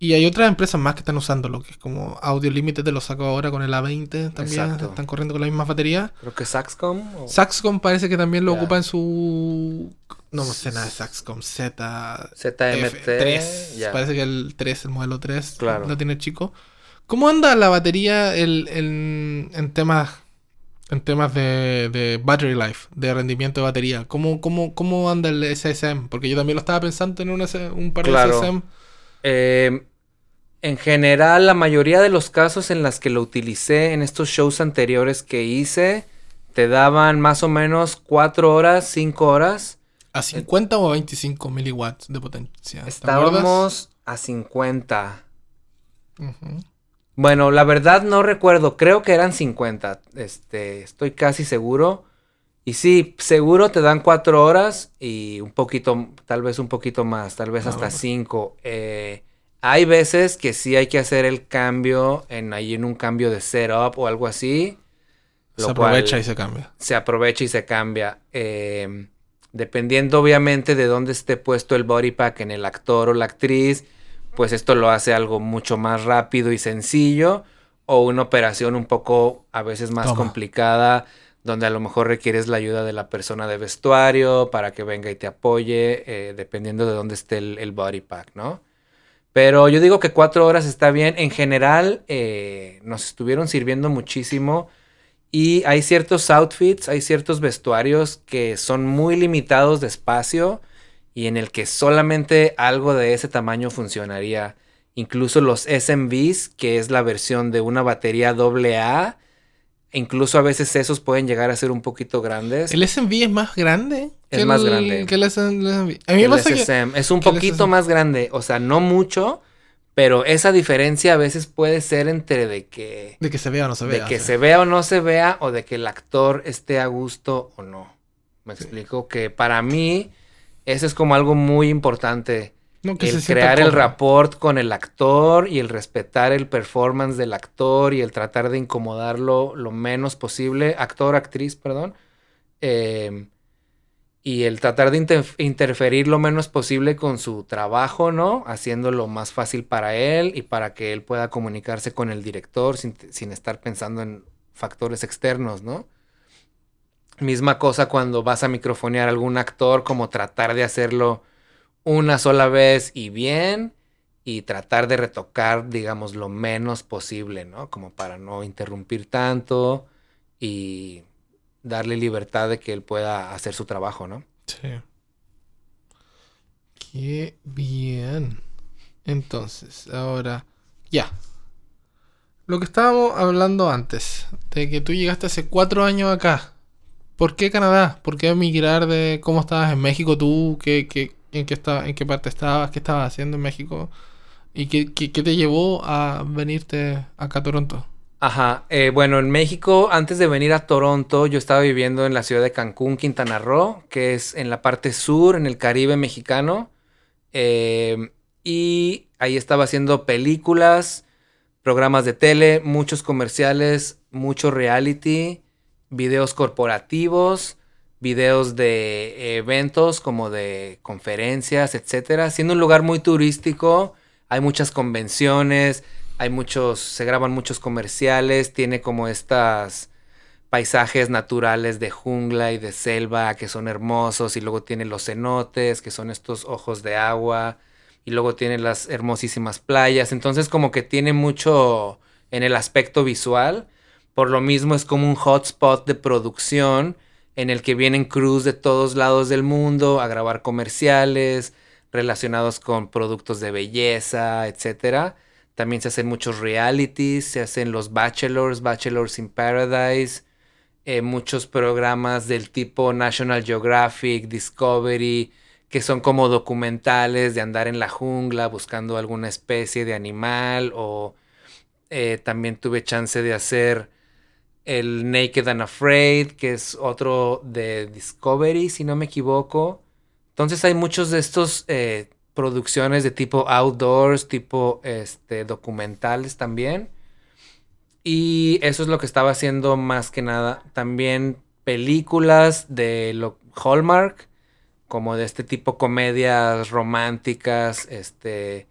Y hay otras empresas más que están usándolo, que es como Audio Limited lo sacó ahora con el A20 también. Exacto. Están corriendo con la misma batería. Creo que Saxcom. o- Saxcom parece que también lo Ya. ocupa en su. No sé nada de Saxcom, Z. ZMT. F3. ya. Parece que el 3, el modelo 3, Claro. lo tiene chico. ¿Cómo anda la batería el- el- en temas en temas de, de battery life, de rendimiento de batería? ¿Cómo, cómo, cómo anda el SSM? Porque yo también lo estaba pensando en un, un par Claro. de SSM. Eh, en general, la mayoría de los casos en las que lo utilicé en estos shows anteriores que hice, te daban más o menos 4 horas, 5 horas. ¿A 50 o a 25 miliwatts de potencia? ¿Te Estábamos a 50. Ujú. Bueno, la verdad no recuerdo, creo que eran 50, este, estoy casi seguro. Y sí, seguro te dan 4 horas y un poquito, tal vez un poquito más, tal vez Ah, hasta bueno. 5. hay veces que sí hay que hacer el cambio en ahí en un cambio de setup o algo así. Se aprovecha y se cambia. se aprovecha y se cambia. Eh, dependiendo obviamente de dónde esté puesto el body pack en el actor o la actriz, pues esto lo hace algo mucho más rápido y sencillo o una operación un poco a veces más Toma. complicada donde a lo mejor requieres la ayuda de la persona de vestuario para que venga y te apoye, eh, dependiendo de dónde esté el, el body pack, ¿no? Pero yo digo que cuatro horas está bien. En general, eh, nos estuvieron sirviendo muchísimo. Y hay ciertos outfits, hay ciertos vestuarios que son muy limitados de espacio y en el que solamente algo de ese tamaño funcionaría. Incluso los SMVs, que es la versión de una batería AA, incluso a veces esos pueden llegar a ser un poquito grandes. ¿El SMV es más grande? Es que más el- grande. Que el SMV. A mí me El pasa que... SSM es un poquito más grande, o sea, no mucho, pero esa diferencia a veces puede ser entre de que De que se vea o no se de vea. que o sea. se vea o no se vea o de que el actor esté a gusto o no. Me Sí. explico que para mí eso es como algo muy importante. No, que el crear el rapport con el actor y el respetar el performance del actor y el tratar de incomodarlo lo menos posible, actor, actriz, perdón. Eh, y el tratar de inter- interferir lo menos posible con su trabajo, ¿no? Haciéndolo más fácil para él y para que él pueda comunicarse con el director sin, sin estar pensando en factores externos, ¿no? Misma cosa cuando vas a microfonear a algún actor, como tratar de hacerlo una sola vez y bien y tratar de retocar, digamos, lo menos posible, ¿no? Como para no interrumpir tanto y darle libertad de que él pueda hacer su trabajo, ¿no? Sí. Qué bien. Entonces, ahora, ya. Lo que estábamos hablando antes, de que tú llegaste hace cuatro años acá. ¿Por qué Canadá? ¿Por qué emigrar de cómo estabas en México tú? ¿Qué, qué, en, qué estaba, ¿En qué parte estabas? ¿Qué estabas haciendo en México? ¿Y qué, qué, qué te llevó a venirte acá a Toronto? Ajá, eh, bueno, en México, antes de venir a Toronto, yo estaba viviendo en la ciudad de Cancún, Quintana Roo, que es en la parte sur, en el Caribe mexicano. Eh, y ahí estaba haciendo películas, programas de tele, muchos comerciales, mucho reality, videos corporativos, videos de eventos como de conferencias, etcétera. Siendo un lugar muy turístico, hay muchas convenciones, hay muchos, se graban muchos comerciales, tiene como estas paisajes naturales de jungla y de selva que son hermosos y luego tiene los cenotes que son estos ojos de agua y luego tiene las hermosísimas playas, entonces como que tiene mucho en el aspecto visual, por lo mismo es como un hotspot de producción en el que vienen crews de todos lados del mundo a grabar comerciales relacionados con productos de belleza, etcétera. También se hacen muchos realities, se hacen los Bachelors, Bachelors in Paradise, eh, muchos programas del tipo National Geographic, Discovery, que son como documentales de andar en la jungla buscando alguna especie de animal o eh, también tuve chance de hacer el Naked and Afraid, que es otro de Discovery, si no me equivoco. Entonces hay muchos de estos eh, producciones de tipo outdoors, tipo este, documentales también. Y eso es lo que estaba haciendo más que nada. También películas de lo, Hallmark, como de este tipo comedias románticas, este...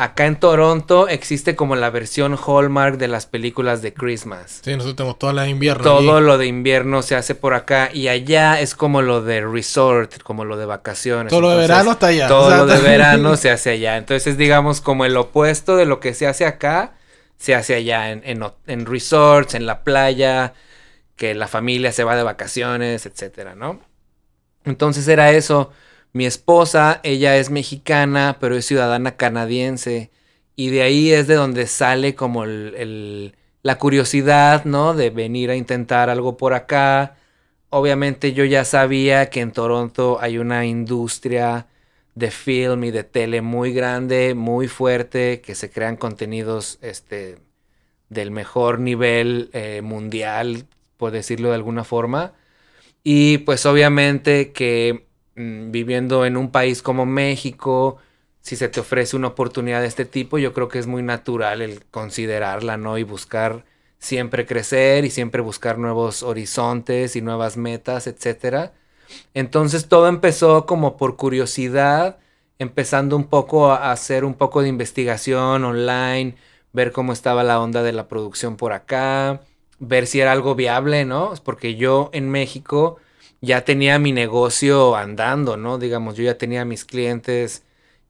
Acá en Toronto existe como la versión Hallmark de las películas de Christmas. Sí, nosotros tenemos todas las de invierno. Todo lo de invierno se hace por acá y allá es como lo de resort, como lo de vacaciones. Todo lo de verano está allá. Todo O sea, lo de *laughs* verano se hace allá. Entonces, digamos, como el opuesto de lo que se hace acá, se hace allá en, en, en resorts, en la playa, que la familia se va de vacaciones, etcétera, ¿no? Entonces era eso. Mi esposa, ella es mexicana, pero es ciudadana canadiense. Y de ahí es de donde sale como el, la curiosidad, ¿no? De venir a intentar algo por acá. Obviamente yo ya sabía que en Toronto hay una industria de film y de tele muy grande, muy fuerte, que se crean contenidos este, del mejor nivel eh, mundial, por decirlo de alguna forma. Y pues obviamente que mm, viviendo en un país como México, si se te ofrece una oportunidad de este tipo, yo creo que es muy natural el considerarla, ¿no? Y buscar siempre crecer y siempre buscar nuevos horizontes y nuevas metas, etc. Entonces todo empezó como por curiosidad, empezando un poco a hacer un poco de investigación online, ver cómo estaba la onda de la producción por acá, ver si era algo viable, ¿no? Porque yo en México ya tenía mi negocio andando, ¿no? Digamos, yo ya tenía mis clientes,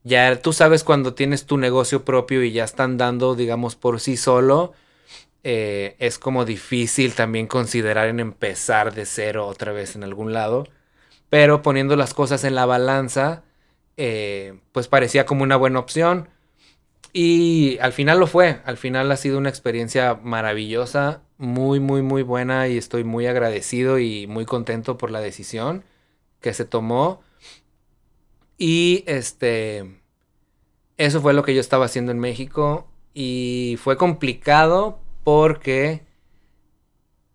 ya tú sabes cuando tienes tu negocio propio y ya están dando, digamos, por sí solo, eh, es como difícil también considerar en empezar de cero otra vez en algún lado, pero poniendo las cosas en la balanza, eh, pues parecía como una buena opción. Y al final lo fue, al final ha sido una experiencia maravillosa, muy, muy, muy buena y estoy muy agradecido y muy contento por la decisión que se tomó. Y este, eso fue lo que yo estaba haciendo en México y fue complicado porque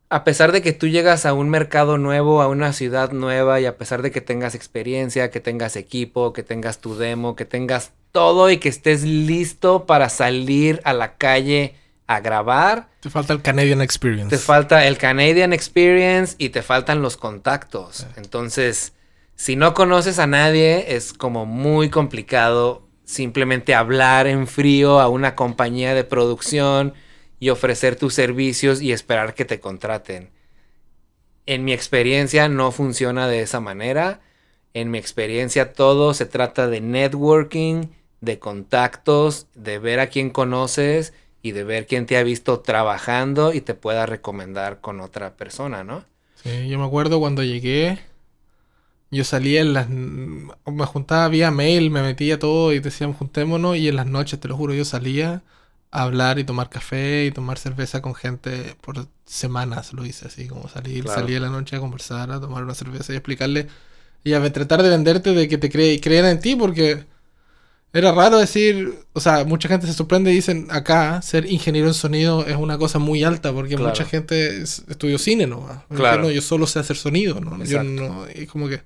a pesar de que tú llegas a un mercado nuevo, a una ciudad nueva y a pesar de que tengas experiencia, que tengas equipo, que tengas tu demo, que tengas todo y que estés listo para salir a la calle a grabar. Te falta el Canadian Experience. Te falta el Canadian Experience y te faltan los contactos. Entonces, si no conoces a nadie, es como muy complicado simplemente hablar en frío a una compañía de producción y ofrecer tus servicios y esperar que te contraten. En mi experiencia no funciona de esa manera. En mi experiencia todo se trata de networking, de contactos, de ver a quién conoces y de ver quién te ha visto trabajando y te pueda recomendar con otra persona, ¿no? Sí, yo me acuerdo cuando llegué, yo salía en las... me juntaba vía mail, me metía todo y decíamos juntémonos y en las noches, te lo juro, yo salía hablar y tomar café y tomar cerveza con gente por semanas, lo hice así, como salir, salir en la noche a conversar, a tomar una cerveza y explicarle y a tratar de venderte de que te cre crean en ti porque era raro decir, o sea, mucha gente se sorprende y dicen acá ser ingeniero en sonido es una cosa muy alta porque mucha gente estudió cine, ¿no? Claro. yo solo sé hacer sonido, ¿no? Yo no, y como que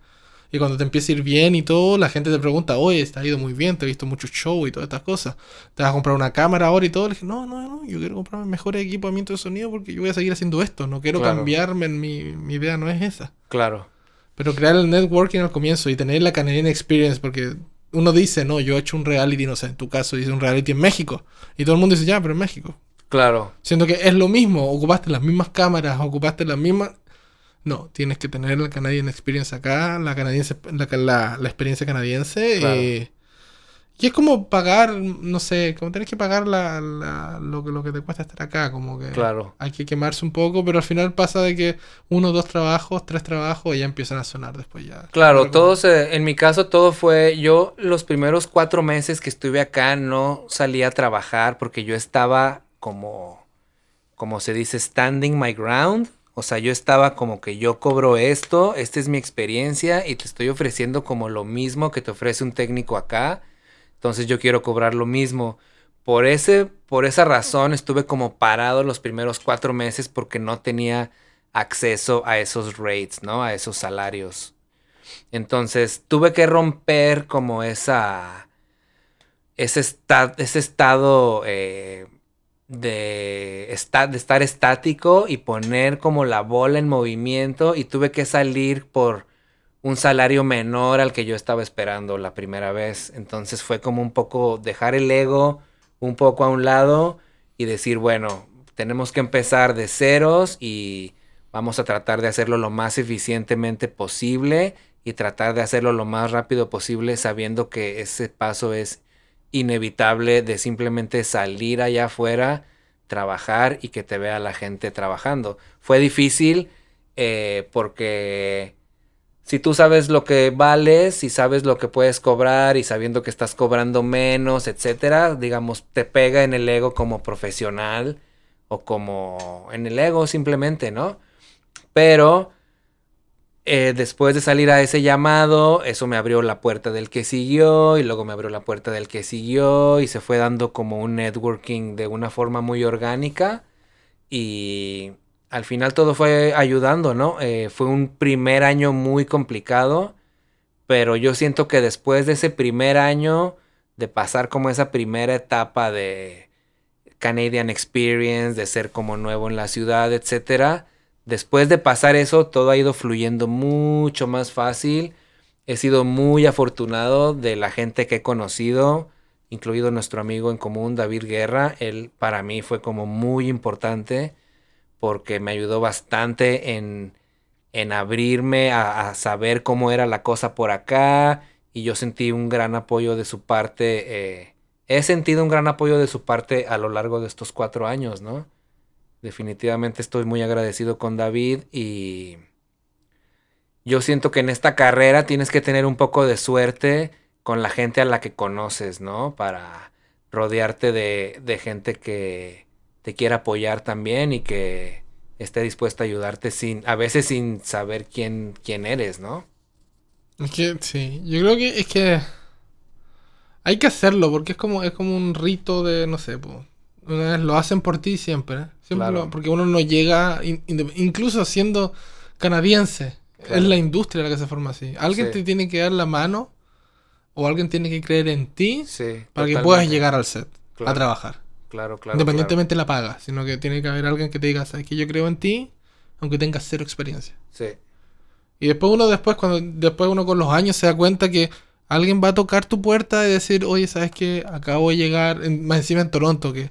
y cuando te empieza a ir bien y todo, la gente te pregunta, oye, está ido muy bien, te he visto muchos shows y todas estas cosas. ¿Te vas a comprar una cámara ahora y todo? Le dije, no, no, no, yo quiero comprarme mejor equipamiento de sonido porque yo voy a seguir haciendo esto, no quiero cambiarme, mi, mi idea no es esa. Claro. Pero crear el networking al comienzo y tener la Canadian Experience, porque uno dice, no, yo he hecho un reality, no sé, en tu caso dice un reality en México. Y todo el mundo dice, ya, pero en México. Claro. Siendo que es lo mismo, ocupaste las mismas cámaras, ocupaste las mismas... No, tienes que tener la Canadian Experience acá, la canadiense, la, la, experiencia canadiense. Eh, y es como pagar, no sé, como tienes que pagar la, lo, lo, que te cuesta estar acá, como que claro. hay que quemarse un poco, pero al final pasa de que uno, dos trabajos, tres trabajos y ya empiezan a sonar después ya. Claro, todos, en mi caso todo fue, yo los primeros cuatro meses que estuve acá no salí a trabajar porque yo estaba como, como se dice, standing my ground. O sea, yo estaba como que yo cobro esto, esta es mi experiencia y te estoy ofreciendo como lo mismo que te ofrece un técnico acá entonces yo quiero cobrar lo mismo. Por, ese, por esa razón estuve como parado los primeros cuatro meses porque no tenía acceso a esos rates, ¿no? A esos salarios. Entonces tuve que romper como esa... Ese, ese estado eh, de, estar estático y poner como la bola en movimiento y tuve que salir por un salario menor al que yo estaba esperando la primera vez. Entonces fue como un poco dejar el ego un poco a un lado y decir, bueno, tenemos que empezar de ceros y vamos a tratar de hacerlo lo más eficientemente posible y tratar de hacerlo lo más rápido posible sabiendo que ese paso es inevitable de simplemente salir allá afuera, trabajar y que te vea la gente trabajando. Fue difícil eh, porque si tú sabes lo que vales y sabes lo que puedes cobrar y sabiendo que estás cobrando menos, etcétera, digamos, te pega en el ego como profesional o como en el ego simplemente, ¿no? Pero eh, después de salir a ese llamado, eso me abrió la puerta del que siguió y luego me abrió la puerta del que siguió y se fue dando como un networking de una forma muy orgánica y al final todo fue ayudando, ¿no? Eh, fue un primer año muy complicado, pero yo siento que después de ese primer año, de pasar como esa primera etapa de Canadian Experience, de ser como nuevo en la ciudad, etcétera, después de pasar eso, todo ha ido fluyendo mucho más fácil. He sido muy afortunado de la gente que he conocido, incluido nuestro amigo en común, David Guerra. Él para mí fue como muy importante porque me ayudó bastante en, en abrirme a, saber cómo era la cosa por acá y yo sentí un gran apoyo de su parte. Eh, he sentido un gran apoyo de su parte a lo largo de estos cuatro años, ¿no? Definitivamente estoy muy agradecido con David y yo siento que en esta carrera tienes que tener un poco de suerte con la gente a la que conoces, ¿no? Para rodearte de, de gente que, te quiera apoyar también y que esté dispuesta a ayudarte sin, a veces sin saber quién, quién eres, ¿no? Es que sí, yo creo que es que hay que hacerlo porque es como, es como un rito de, no sé, pues, lo hacen por ti siempre, siempre porque uno no llega, incluso siendo canadiense, es la industria la que se forma así. Alguien te tiene que dar la mano o alguien tiene que creer en ti para que puedas llegar al set a trabajar. Claro, claro. Independientemente la paga, sino que tiene que haber alguien que te diga, sabes que yo creo en ti, aunque tengas cero experiencia. Sí. Y después uno después, cuando después uno con los años se da cuenta que alguien va a tocar tu puerta y decir, oye, sabes que acabo de llegar, más encima en Toronto, que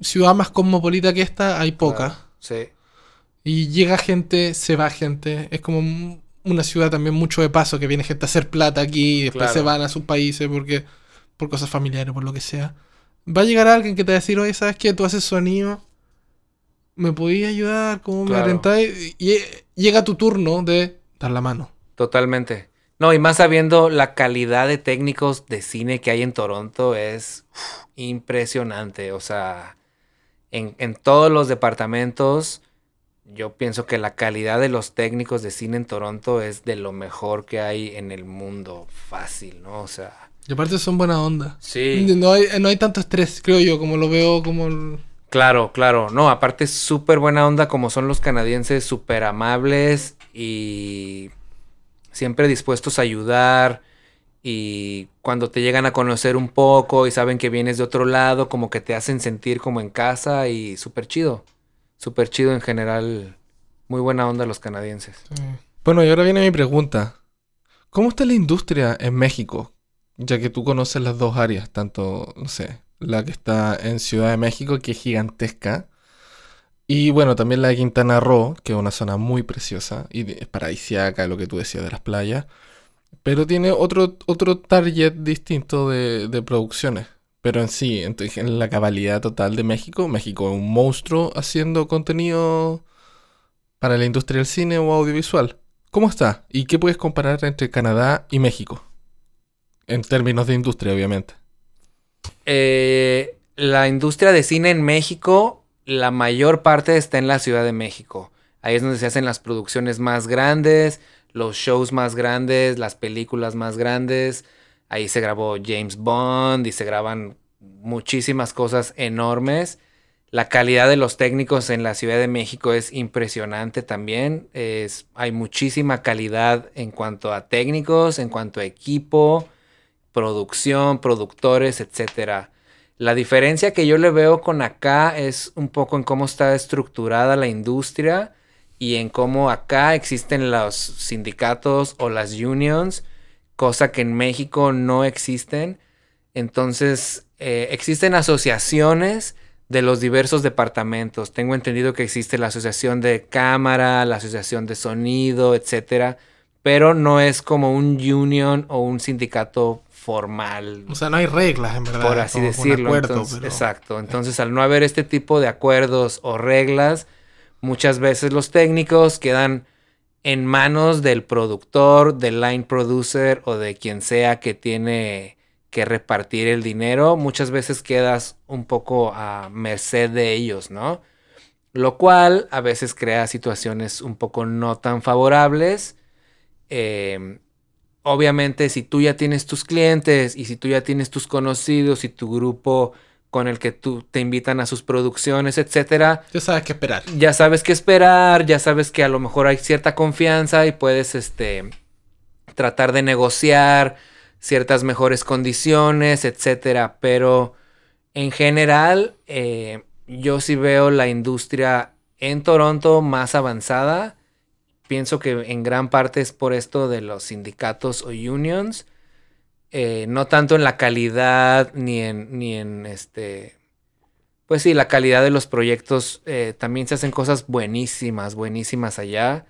ciudad más cosmopolita que esta, hay poca. sí. Y llega gente, se va gente. Es como una ciudad también mucho de paso, que viene gente a hacer plata aquí y después se van a sus países porque por cosas familiares, por lo que sea va a llegar alguien que te va a decir, oye, ¿sabes qué? Tú haces sonido, ¿me podías ayudar? ¿Cómo me alentáis? Y llega tu turno de dar la mano. Totalmente. No, y más sabiendo la calidad de técnicos de cine que hay en Toronto es impresionante. O sea, en, en, todos los departamentos, yo pienso que la calidad de los técnicos de cine en Toronto es de lo mejor que hay en el mundo. Fácil, ¿no? O sea, y aparte son buena onda. Sí. No hay, no hay tanto estrés, creo yo, como lo veo como... Claro, claro. No, aparte es súper buena onda como son los canadienses, súper amables y siempre dispuestos a ayudar. Y cuando te llegan a conocer un poco y saben que vienes de otro lado, como que te hacen sentir como en casa y súper chido. Súper chido en general. Muy buena onda los canadienses. Bueno, y ahora viene mi pregunta. ¿Cómo está la industria en México? ya que tú conoces las dos áreas, tanto, no sé, la que está en Ciudad de México, que es gigantesca, y bueno, también la de Quintana Roo, que es una zona muy preciosa y es paradisiaca, lo que tú decías de las playas, pero tiene otro, otro target distinto de, de producciones. Pero en sí, en, la cabalidad total de México, México es un monstruo haciendo contenido para la industria del cine o audiovisual. ¿Cómo está? ¿Y qué puedes comparar entre Canadá y México? En términos de industria, obviamente. Eh, la industria de cine en México, la mayor parte está en la Ciudad de México. Ahí es donde se hacen las producciones más grandes, los shows más grandes, las películas más grandes. Ahí se grabó James Bond y se graban muchísimas cosas enormes. La calidad de los técnicos en la Ciudad de México es impresionante también. Es, hay muchísima calidad en cuanto a técnicos, en cuanto a equipo producción, productores, etcétera. La diferencia que yo le veo con acá es un poco en cómo está estructurada la industria y en cómo acá existen los sindicatos o las unions, cosa que en México no existen. Entonces, eh, existen asociaciones de los diversos departamentos. Tengo entendido que existe la asociación de cámara, la asociación de sonido, etcétera, pero no es como un union o un sindicato formal. O sea, no hay reglas, en verdad. Por así decirlo. Exacto. Entonces, al no haber este tipo de acuerdos o reglas, muchas veces los técnicos quedan en manos del productor, del line producer o de quien sea que tiene que repartir el dinero, muchas veces quedas un poco a merced de ellos, ¿no? Lo cual a veces crea situaciones un poco no tan favorables. Em, obviamente, si tú ya tienes tus clientes y si tú ya tienes tus conocidos y tu grupo con el que tú te invitan a sus producciones, etcétera. Ya sabes qué esperar. Ya sabes qué esperar, ya sabes que a lo mejor hay cierta confianza y puedes este tratar de negociar ciertas mejores condiciones, etcétera. Pero en general, eh, yo sí veo la industria en Toronto más avanzada. Pienso que en gran parte es por esto de los sindicatos o unions. Eh, no tanto en la calidad ni en, ni en este. Pues sí, la calidad de los proyectos. Eh, también se hacen cosas buenísimas, buenísimas allá.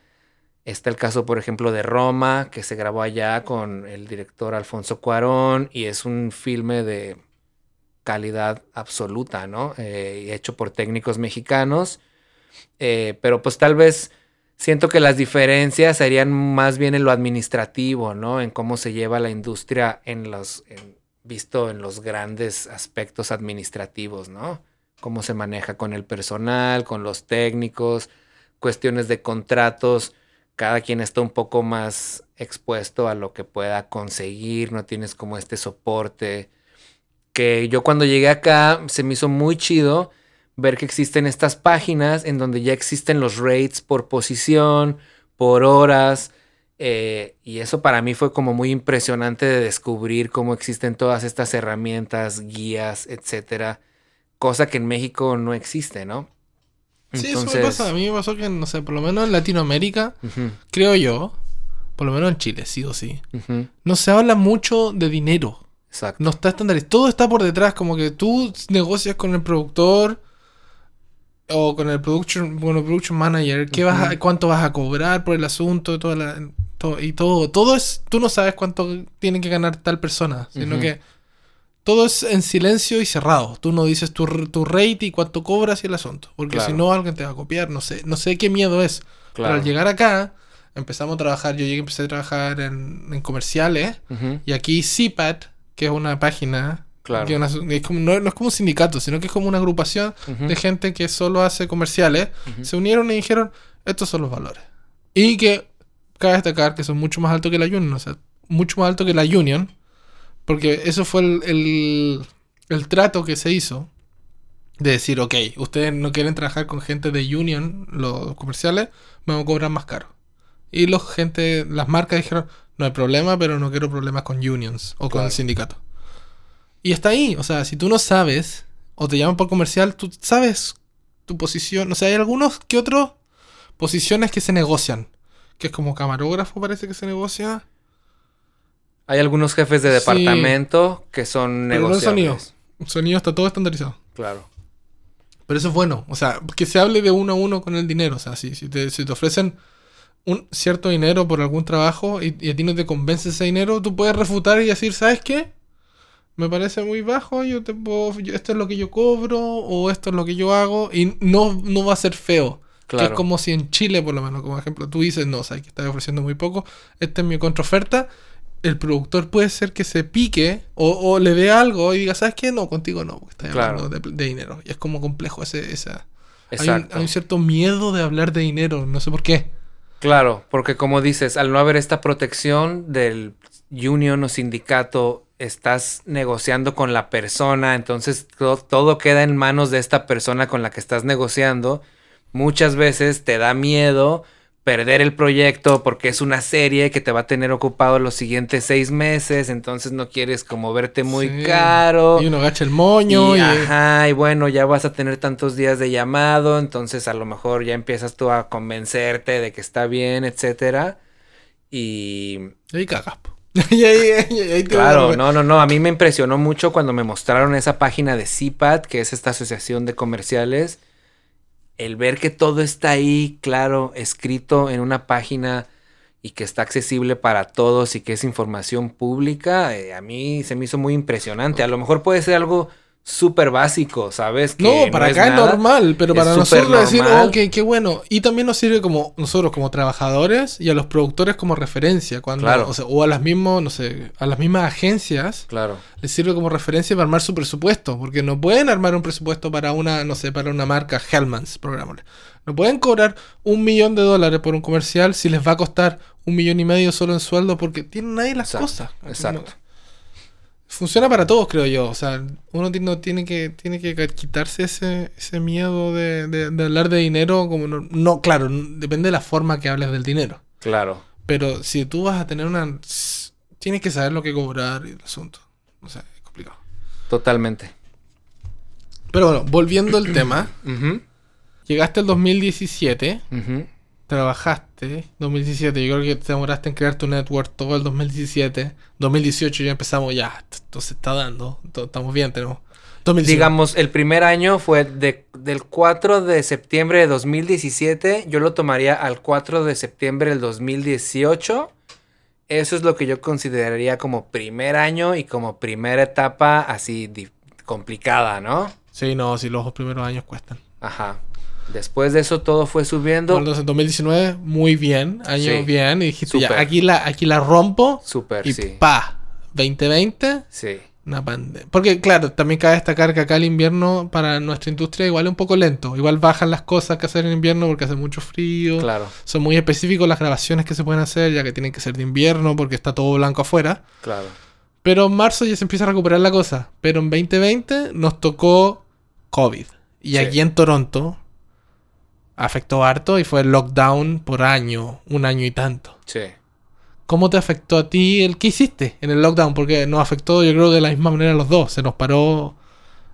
Está el caso, por ejemplo, de Roma, que se grabó allá con el director Alfonso Cuarón y es un filme de calidad absoluta, ¿no? Eh, hecho por técnicos mexicanos. Pero pues tal vez siento que las diferencias serían más bien en lo administrativo, ¿no? En cómo se lleva la industria en los, visto en los grandes aspectos administrativos, ¿no? Cómo se maneja con el personal, con los técnicos, cuestiones de contratos cada quien está un poco más expuesto a lo que pueda conseguir, no tienes como este soporte. Que yo cuando llegué acá se me hizo muy chido ver que existen estas páginas en donde ya existen los rates por posición, por horas. Eh, y eso para mí fue como muy impresionante de descubrir cómo existen todas estas herramientas, guías, etcétera. Cosa que en México no existe, ¿no? Sí, eso me pasa. A mí me pasó que, no sé, por lo menos en Latinoamérica, creo yo, por lo menos en Chile, sí o sí, no se habla mucho de dinero. Exacto. No está estandarizado. Todo está por detrás, como que tú negocias con el productor o con el production, bueno, production manager, qué vas cuánto vas a cobrar por el asunto, toda la, y todo. Todo es, tú no sabes cuánto tiene que ganar tal persona, sino que todo es en silencio y cerrado. Tú no dices tu, tu rate y cuánto cobras y el asunto. Porque si no, alguien te va a copiar. No sé, no sé qué miedo es. Pero al llegar acá, empezamos a trabajar. Yo llegué, empecé a trabajar en, comerciales. Y aquí CPAT, que es una página. Claro. Que es como, no, es como un sindicato, sino que es como una agrupación de gente que solo hace comerciales. Se unieron y dijeron: estos son los valores. Y que cabe destacar que son mucho más altos que la Union. O sea, mucho más alto que la Union porque eso fue el, trato que se hizo. De decir, ok, ustedes no quieren trabajar con gente de Union, los comerciales, vamos a cobrar más caro. Y los gente, las marcas dijeron, no hay problema, pero no quiero problemas con unions o con el sindicato. Y está ahí, o sea, si tú no sabes, o te llaman por comercial, tú sabes tu posición. O sea, hay algunos que otros posiciones que se negocian. Que es como camarógrafo, parece que se negocia. Hay algunos jefes de departamento que son Pero No sonido. El sonido está todo estandarizado. Claro. Pero eso es bueno. O sea, que se hable de uno a uno con el dinero. O sea, si, si, te, ofrecen un cierto dinero por algún trabajo y, a ti no te convence ese dinero, tú puedes refutar y decir, ¿sabes qué? Me parece muy bajo, yo te puedo, esto es lo que yo cobro o esto es lo que yo hago y no, no va a ser feo. Claro. Que es como si en Chile, por lo menos, como ejemplo, tú dices, no, sabes que estás ofreciendo muy poco, esta es mi contraoferta el productor puede ser que se pique o, le dé algo y diga, ¿sabes qué? No, contigo no, porque estás hablando de, dinero. Y es como complejo ese, esa... Hay un, cierto miedo de hablar de dinero, no sé por qué. Claro, porque como dices, al no haber esta protección del union o sindicato, estás negociando con la persona, entonces todo queda en manos de esta persona con la que estás negociando. Muchas veces te da miedo perder el proyecto porque es una serie que te va a tener ocupado los siguientes seis meses, entonces no quieres como verte muy caro. Y uno gacha el moño. Y, Ajá, y bueno, ya vas a tener tantos días de llamado, entonces a lo mejor ya empiezas tú a convencerte de que está bien, etcétera. Y... Y cagas. *laughs* claro, no, no, no. A mí me impresionó mucho cuando me mostraron esa página de CIPAD, que es esta asociación de comerciales el ver que todo está ahí, claro, escrito en una página y que está accesible para todos y que es información pública, eh, a mí se me hizo muy impresionante. A lo mejor puede ser algo súper básico, ¿sabes? Que no, para acá es nada. normal, pero para nosotros decir, normal. ok, qué bueno. Y también nos sirve como nosotros como trabajadores y a los productores como referencia. Cuando, Claro. o, sea, o a las mismas, no sé, a las mismas agencias Claro, les sirve como referencia para armar su presupuesto. Porque no pueden armar un presupuesto para una, no sé, para una marca Hellmann's, programable. No pueden cobrar un millón de dólares por un comercial si les va a costar un millón y medio solo en sueldo porque tienen ahí las Exacto, cosas. exacto. Funciona para todos, creo yo. O sea, uno no tiene que, tiene que quitarse ese, ese miedo de, de- de hablar de dinero. como No, no, claro, depende de la forma que hables del dinero. claro. Pero si tú vas a tener una... Tienes que saber lo que cobrar y el asunto. O sea, es complicado. Totalmente. Pero bueno, volviendo al tema. Llegaste al 2017. ujú. Trabajaste. 2017. Yo creo que te demoraste en crear tu network todo el 2017. 2018 ya empezamos. Ya, esto se está dando. Estamos bien, tenemos... 2019. Digamos, el primer año fue de- del 4 de septiembre de 2017. Yo lo tomaría al 4 de septiembre del 2018. Eso es lo que yo consideraría como primer año y como primera etapa así complicada, ¿no? Sí, no, si los dos primeros años cuestan. Ajá. Después de eso todo fue subiendo. Bueno, entonces 2019, muy bien, año Sí. bien, y dijiste, ya, aquí la, aquí la rompo, Súper, y sí. pa, 2020, Sí. una pandemia. Porque claro, también cabe destacar que acá el invierno para nuestra industria igual es un poco lento, igual bajan las cosas que hacer en invierno porque hace mucho frío, Claro, son muy específicos las grabaciones que se pueden hacer, ya que tienen que ser de invierno porque está todo blanco afuera. claro. Pero en marzo ya se empieza a recuperar la cosa. Pero en 2020 nos tocó COVID. Y Sí. aquí en Toronto afectó harto y fue lockdown por año, un año y tanto. Sí. ¿Cómo te afectó a ti el que hiciste en el lockdown? Porque nos afectó yo creo de la misma manera a los dos. Se nos paró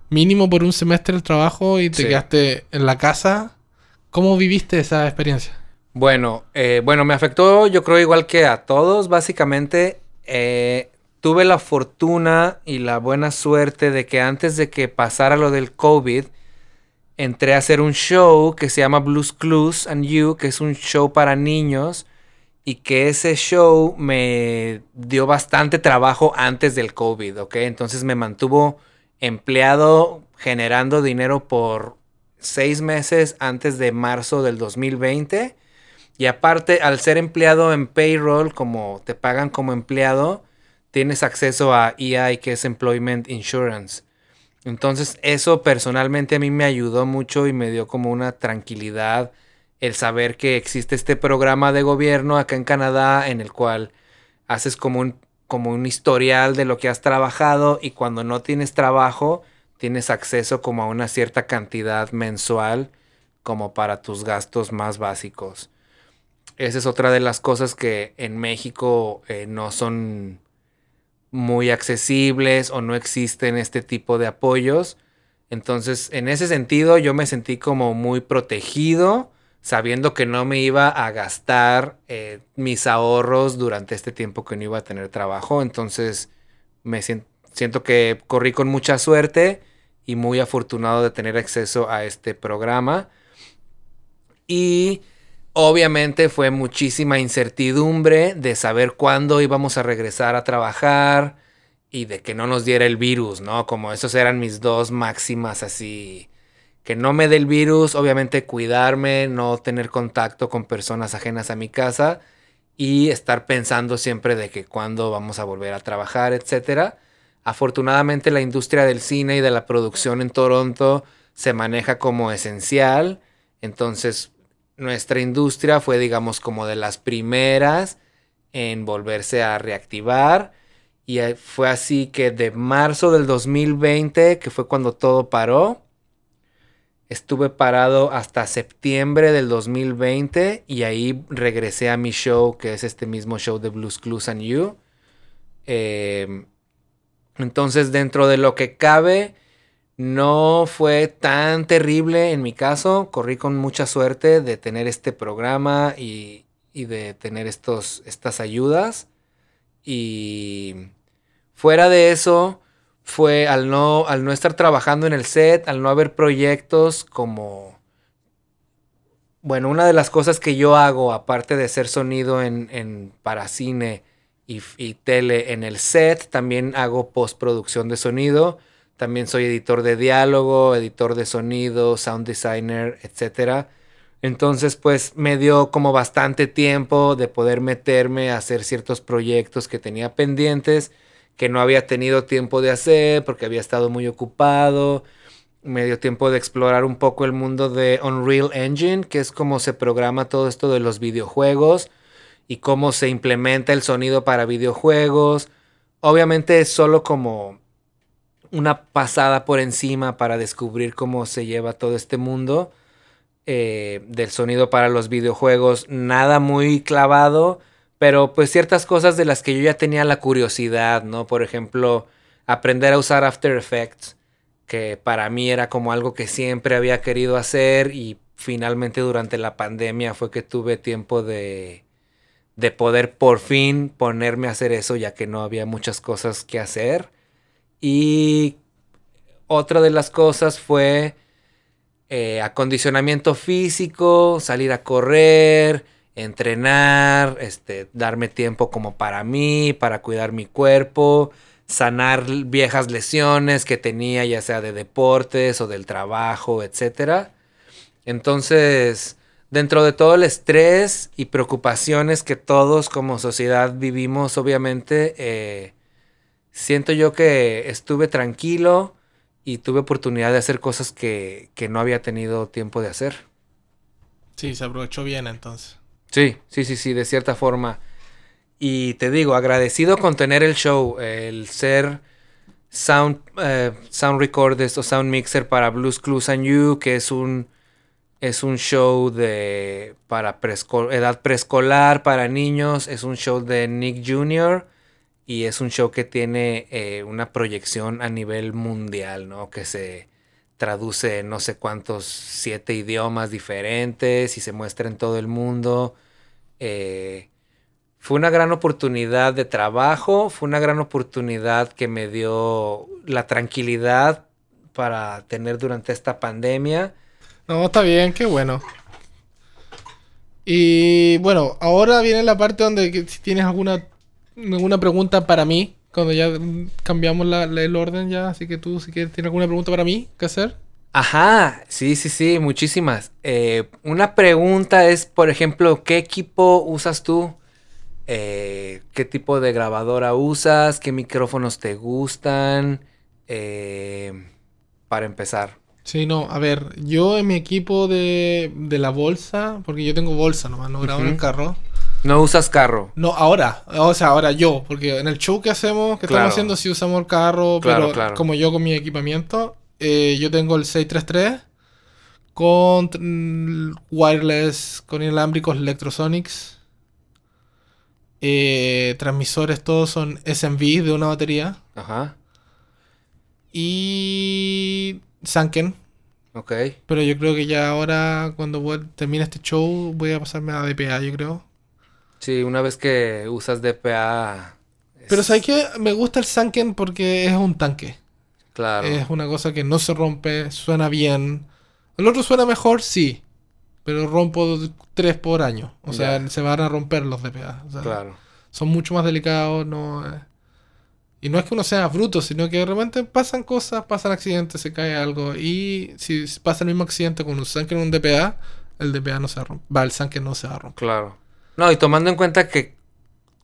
mínimo por un semestre el trabajo y te Sí. quedaste en la casa. ¿Cómo viviste esa experiencia? Bueno, eh, bueno, me afectó yo creo igual que a todos. Básicamente, eh, tuve la fortuna y la buena suerte de que antes de que pasara lo del COVID, entré a hacer un show que se llama Blues Clues and You, que es un show para niños. Y que ese show me dio bastante trabajo antes del COVID, ¿ok? Entonces me mantuvo empleado generando dinero por seis meses antes de marzo del 2020. Y aparte, al ser empleado en payroll, como te pagan como empleado, tienes acceso a EI, que es Employment Insurance. Entonces, eso personalmente a mí me ayudó mucho y me dio como una tranquilidad el saber que existe este programa de gobierno acá en Canadá en el cual haces como un, como un historial de lo que has trabajado y cuando no tienes trabajo, tienes acceso como a una cierta cantidad mensual como para tus gastos más básicos. Esa es otra de las cosas que en México eh, no son muy accesibles o no existen este tipo de apoyos. Entonces, en ese sentido, yo me sentí como muy protegido, sabiendo que no me iba a gastar eh, mis ahorros durante este tiempo que no iba a tener trabajo. Entonces, me sien- siento que corrí con mucha suerte y muy afortunado de tener acceso a este programa. Y obviamente fue muchísima incertidumbre de saber cuándo íbamos a regresar a trabajar y de que no nos diera el virus, ¿no? Como esos eran mis dos máximas así. Que no me dé el virus, obviamente cuidarme, no tener contacto con personas ajenas a mi casa y estar pensando siempre de que cuándo vamos a volver a trabajar, etcétera. Afortunadamente la industria del cine y de la producción en Toronto se maneja como esencial, entonces nuestra industria fue digamos como de las primeras en volverse a reactivar y eh, fue así que de marzo del 2020, que fue cuando todo paró, estuve parado hasta septiembre del 2020 y ahí regresé a mi show, que es este mismo show de Blues Clues and You. Eh, entonces, dentro de lo que cabe, no fue tan terrible en mi caso. Corrí con mucha suerte de tener este programa y, y de tener estos, estas ayudas. Y fuera de eso, fue al no, al no estar trabajando en el set, al no haber proyectos como... Bueno, una de las cosas que yo hago, aparte de hacer sonido en, en para cine y, y tele en el set, también hago postproducción de sonido. También soy editor de diálogo, editor de sonido, sound designer, etc. Entonces, pues me dio como bastante tiempo de poder meterme a hacer ciertos proyectos que tenía pendientes, que no había tenido tiempo de hacer porque había estado muy ocupado. Me dio tiempo de explorar un poco el mundo de Unreal Engine, que es como se programa todo esto de los videojuegos y cómo se implementa el sonido para videojuegos. Obviamente es solo como una pasada por encima para descubrir cómo se lleva todo este mundo eh, del sonido para los videojuegos. Nada muy clavado, pero pues ciertas cosas de las que yo ya tenía la curiosidad, ¿no? Por ejemplo, aprender a usar After Effects, que para mí era como algo que siempre había querido hacer y finalmente durante la pandemia fue que tuve tiempo de de poder por fin ponerme a hacer eso ya que no había muchas cosas que hacer. Y otra de las cosas fue eh, acondicionamiento físico, salir a correr, entrenar, este, darme tiempo como para mí, para cuidar mi cuerpo, sanar viejas lesiones que tenía ya sea de deportes o del trabajo, etc. Entonces, dentro de todo el estrés y preocupaciones que todos como sociedad vivimos, obviamente, eh, siento yo que estuve tranquilo y tuve oportunidad de hacer cosas que, no había tenido tiempo de hacer. Sí, se aprovechó bien entonces. Sí, sí, sí, sí, de cierta forma. Y te digo, agradecido con tener el show, el ser sound, eh, sound recordist o sound mixer para Blues Clues and You, que es un es un show de para edad preescolar para niños. Es un show de Nick Jr. Y es un show que tiene eh, una proyección a nivel mundial, ¿no? Que se traduce en no sé cuántos, siete idiomas diferentes y se muestra en todo el mundo. Eh, fue una gran oportunidad de trabajo, fue una gran oportunidad que me dio la tranquilidad para tener durante esta pandemia no, está bien, qué bueno. Y bueno, ahora viene la parte donde si tienes alguna, alguna pregunta para mí, cuando ya cambiamos el orden ya, así que tú si quieres, tienes alguna pregunta para mí que hacer. Ajá, sí, sí, sí, muchísimas. Eh, una pregunta es, por ejemplo, ¿qué equipo usas tú? Eh, ¿Qué tipo de grabadora usas? ¿Qué micrófonos te gustan? Eh, para empezar. Sí, no, a ver, yo en mi equipo de, de la bolsa, porque yo tengo bolsa nomás, no grabo en el carro. No usas carro. No, ahora, o sea, ahora yo, porque en el show que hacemos, que estamos haciendo, sí usamos el carro, pero como yo con mi equipamiento, eh, yo tengo el 633 con mm, wireless, con inalámbricos Electrosonics. Eh, transmisores todos son SMV de una batería. Ajá. Y Sanken. Ok. Pero yo creo que ya ahora, cuando termine este show, voy a pasarme a DPA, yo creo. Sí, una vez que usas DPA. Pero ¿sabes qué? Me gusta el Sanken porque es un tanque. Claro. Es una cosa que no se rompe, suena bien. El otro suena mejor, sí. Pero rompo tres por año. O sea, se van a romper los DPA. claro. Son mucho más delicados, no. Y no es que uno sea bruto, sino que de repente pasan cosas, pasan accidentes, se cae algo. Y si pasa el mismo accidente con un Sanken en un DPA, el DPA no se va a romper. Va, el Sanken no se va a romper. Claro. No, y tomando en cuenta que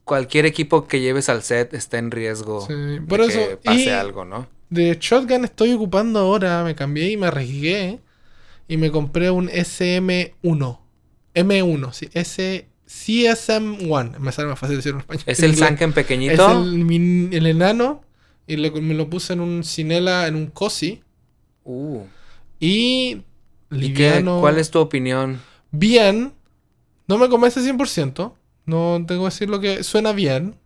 cualquier equipo que lleves al set está en riesgo de eso, que pase algo, ¿no? De Shotgun estoy ocupando ahora, me cambié y me arriesgué. Y me compré un SM1. M1, sí, S CSM1. Me sale más fácil decirlo en español. ¿Es el Sanken pequeñito? Es el, enano. Y me lo puse en un Cinela, en un Cosi. Uh. Y. ¿Cuál es tu opinión? Bien. No me convence 100%. No tengo que decir lo que suena bien.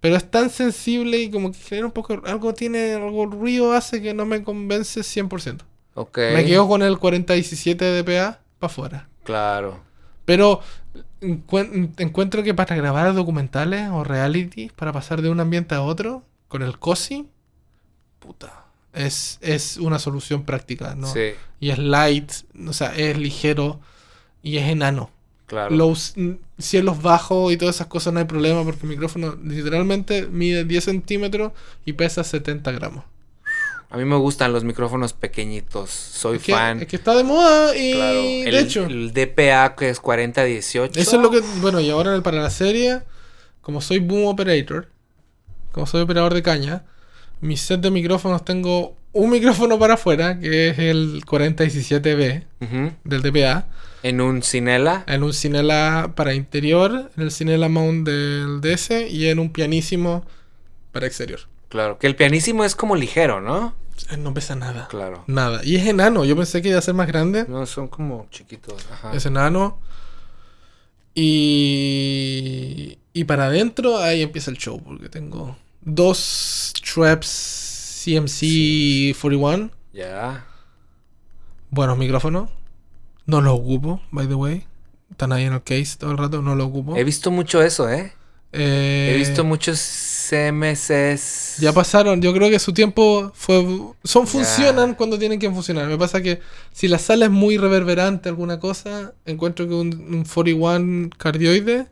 Pero es tan sensible y como que genera un poco. Algo tiene. Algo ruido hace que no me convence 100%. Ok. Me quedo con el 4017 de DPA para afuera. Claro. Pero encuentro que para grabar documentales o reality, para pasar de un ambiente a otro, con el COSI, puta, es, es una solución práctica, ¿no? Sí. Y es light, o sea, es ligero y es enano. Claro. Los cielos bajos y todas esas cosas no hay problema porque el micrófono literalmente mide 10 centímetros y pesa 70 gramos. A mí me gustan los micrófonos pequeñitos. Soy Es que, fan. es que está de moda y Claro, de el, hecho. el DPA que es 4018. Eso es lo que. Bueno, y ahora para la serie, como soy boom operator, como soy operador de caña, mi set de micrófonos tengo un micrófono para afuera, que es el 4017B Ujú. del DPA, En un Cinela. en un Cinela para interior, en el Cinela Mount del DS y en un pianísimo para exterior. Claro. Que el pianísimo es como ligero, ¿no? Eh, No pesa nada. Claro. Nada. Y es enano. Yo pensé que iba a ser más grande. No, son como chiquitos. Ajá. Es enano. Y, y para adentro, ahí empieza el show. Porque tengo dos Traps CMC 41. Ya. Buenos micrófonos. No los ocupo, by the way. Están ahí en el case todo el rato. No los ocupo. He visto mucho eso, ¿eh? Eh, He visto muchos CMCs. Ya pasaron, yo creo que su tiempo fue... Son funcionan cuando tienen que funcionar. Me pasa que si la sala es muy reverberante alguna cosa, encuentro que un, un 41 cardioide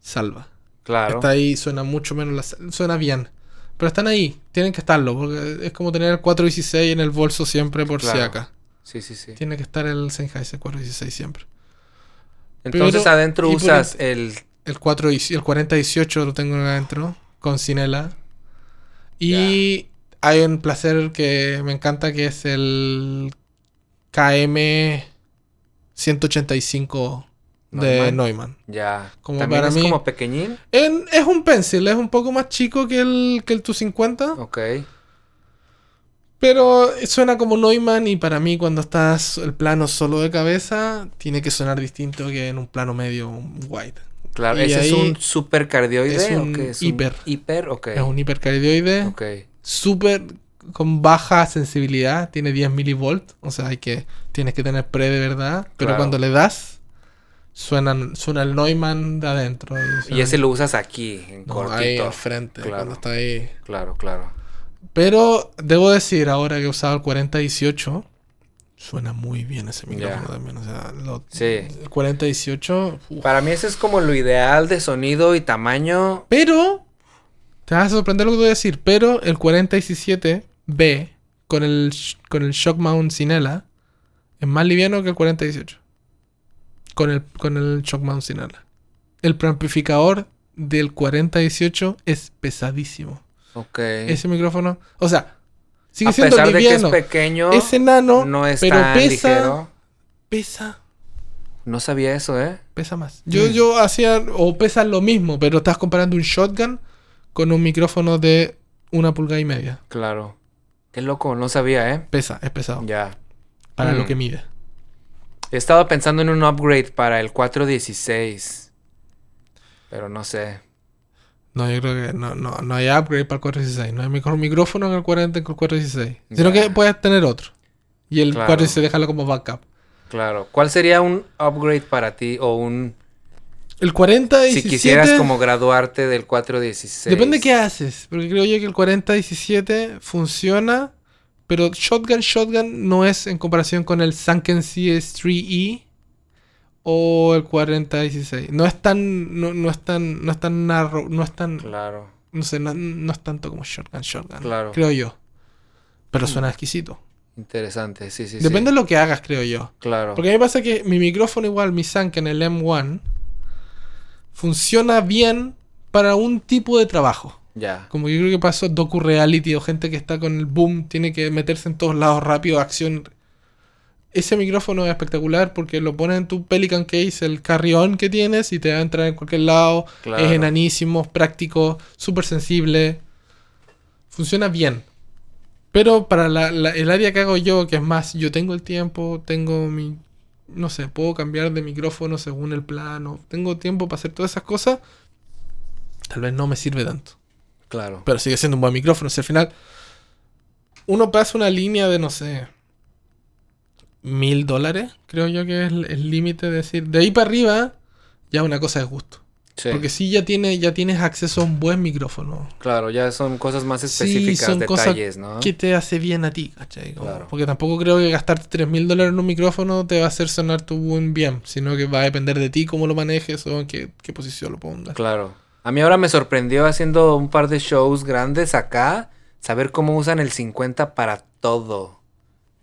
salva. Claro. Está ahí, suena mucho menos, la suena bien. Pero están ahí, tienen que estarlo, porque es como tener el 416 en el bolso siempre por si acá. Sí, sí, sí. Tiene que estar el Sennheiser 416 siempre. Entonces Pero- adentro usas el. El 4 y- el 4018 lo tengo adentro con Cinela. Y hay un placer que me encanta que es el KM 185 de Neumann. Neumann. Ya. Como También para es mí- como pequeñín. En- es un pencil, es un poco más chico que el, que el Tu 50. Ok. Pero suena como Neumann y para mí cuando estás el plano solo de cabeza, tiene que sonar distinto que en un plano medio wide. Claro. Y ¿Ese ahí es un supercardioide es o un qué? Es hiper. hiper, ok. Es un hipercardioide. Ok. súper con baja sensibilidad, tiene 10 milivolts, o sea, hay que tienes que tener pre de verdad, pero Claro. cuando le das suenan suena el Neumann de adentro Y ese lo usas aquí, en no, ahí cortito. al frente, Claro. cuando está ahí. Claro, claro. Pero debo decir ahora que he usado el 4018 suena muy bien ese micrófono también, o sea, lo- Sí. el 4018 uf. Para mí ese es como lo ideal de sonido y tamaño. Pero te vas a sorprender lo que voy a decir, pero el 4017B con el, con el Shock Mount Cinela es más liviano que el 4018. Con el, con el Shock Mount Cinela. El preamplificador del 4018 es pesadísimo. Ok. Ese micrófono, o sea, sigue a siendo pesar de que es pequeño, Es enano, no es pero tan pesa, ligero. pesa, No sabía eso, ¿eh? pesa más. Yo, Mm. yo hacía, o pesa lo mismo, pero estás comparando un shotgun con un micrófono de una pulgada y media. Claro. Qué loco, no sabía, ¿eh? Pesa, es pesado. Ya. Para Mm. lo que mide. He estado pensando en un upgrade para el 416. Pero no sé. No, yo creo que no, no, no hay upgrade para el 416. No hay mejor micrófono que el 40 que el 416. Sino que puedes tener otro. Y el Claro. 416 déjalo como backup. Claro. ¿Cuál sería un upgrade para ti? O un. El 4017... Si quisieras como graduarte del 416. Depende qué haces. Porque creo yo que el 4017 funciona. Pero Shotgun Shotgun no es en comparación con el Sunken CS3E o el 4016. No es tan. No, no es tan. No es tan narrow. No es tan. Claro. No sé, no, no es tanto como Shotgun Shotgun. Claro. Creo yo. Pero suena exquisito. Interesante. Sí, sí, Depende sí. de lo que hagas, creo yo. Claro. Porque a mí me pasa que mi micrófono igual, mi Sunken, el M1, funciona bien para un tipo de trabajo. Ya. Como yo creo que pasó docu reality o gente que está con el boom, tiene que meterse en todos lados rápido, acción. Ese micrófono es espectacular porque lo pones en tu Pelican Case, el carry-on que tienes, y te va a entrar en cualquier lado. Claro. Es enanísimo, práctico, súper sensible. Funciona bien. Pero para la- la- el área que hago yo, que es más, yo tengo el tiempo, tengo mi. No sé, puedo cambiar de micrófono según el plano. Tengo tiempo para hacer todas esas cosas. Tal vez no me sirve tanto. Claro. Pero sigue siendo un buen micrófono. Si al final uno pasa una línea de, no sé, mil dólares, creo yo que es el límite de decir. De ahí para arriba, ya una cosa es gusto. Sí. Porque si ya, tiene, ya tienes acceso a un buen micrófono. Claro, ya son cosas más Sí, específicas, cosas detalles, ¿no? que te hace bien a ti, ¿cachai? Claro. Porque tampoco creo que gastarte 3 mil dólares en un micrófono te va a hacer sonar tu buen bien, sino que va a depender de ti cómo lo manejes o en qué, qué posición lo pongas. Claro. A mí ahora me sorprendió haciendo un par de shows grandes acá. saber cómo usan el 50 para todo.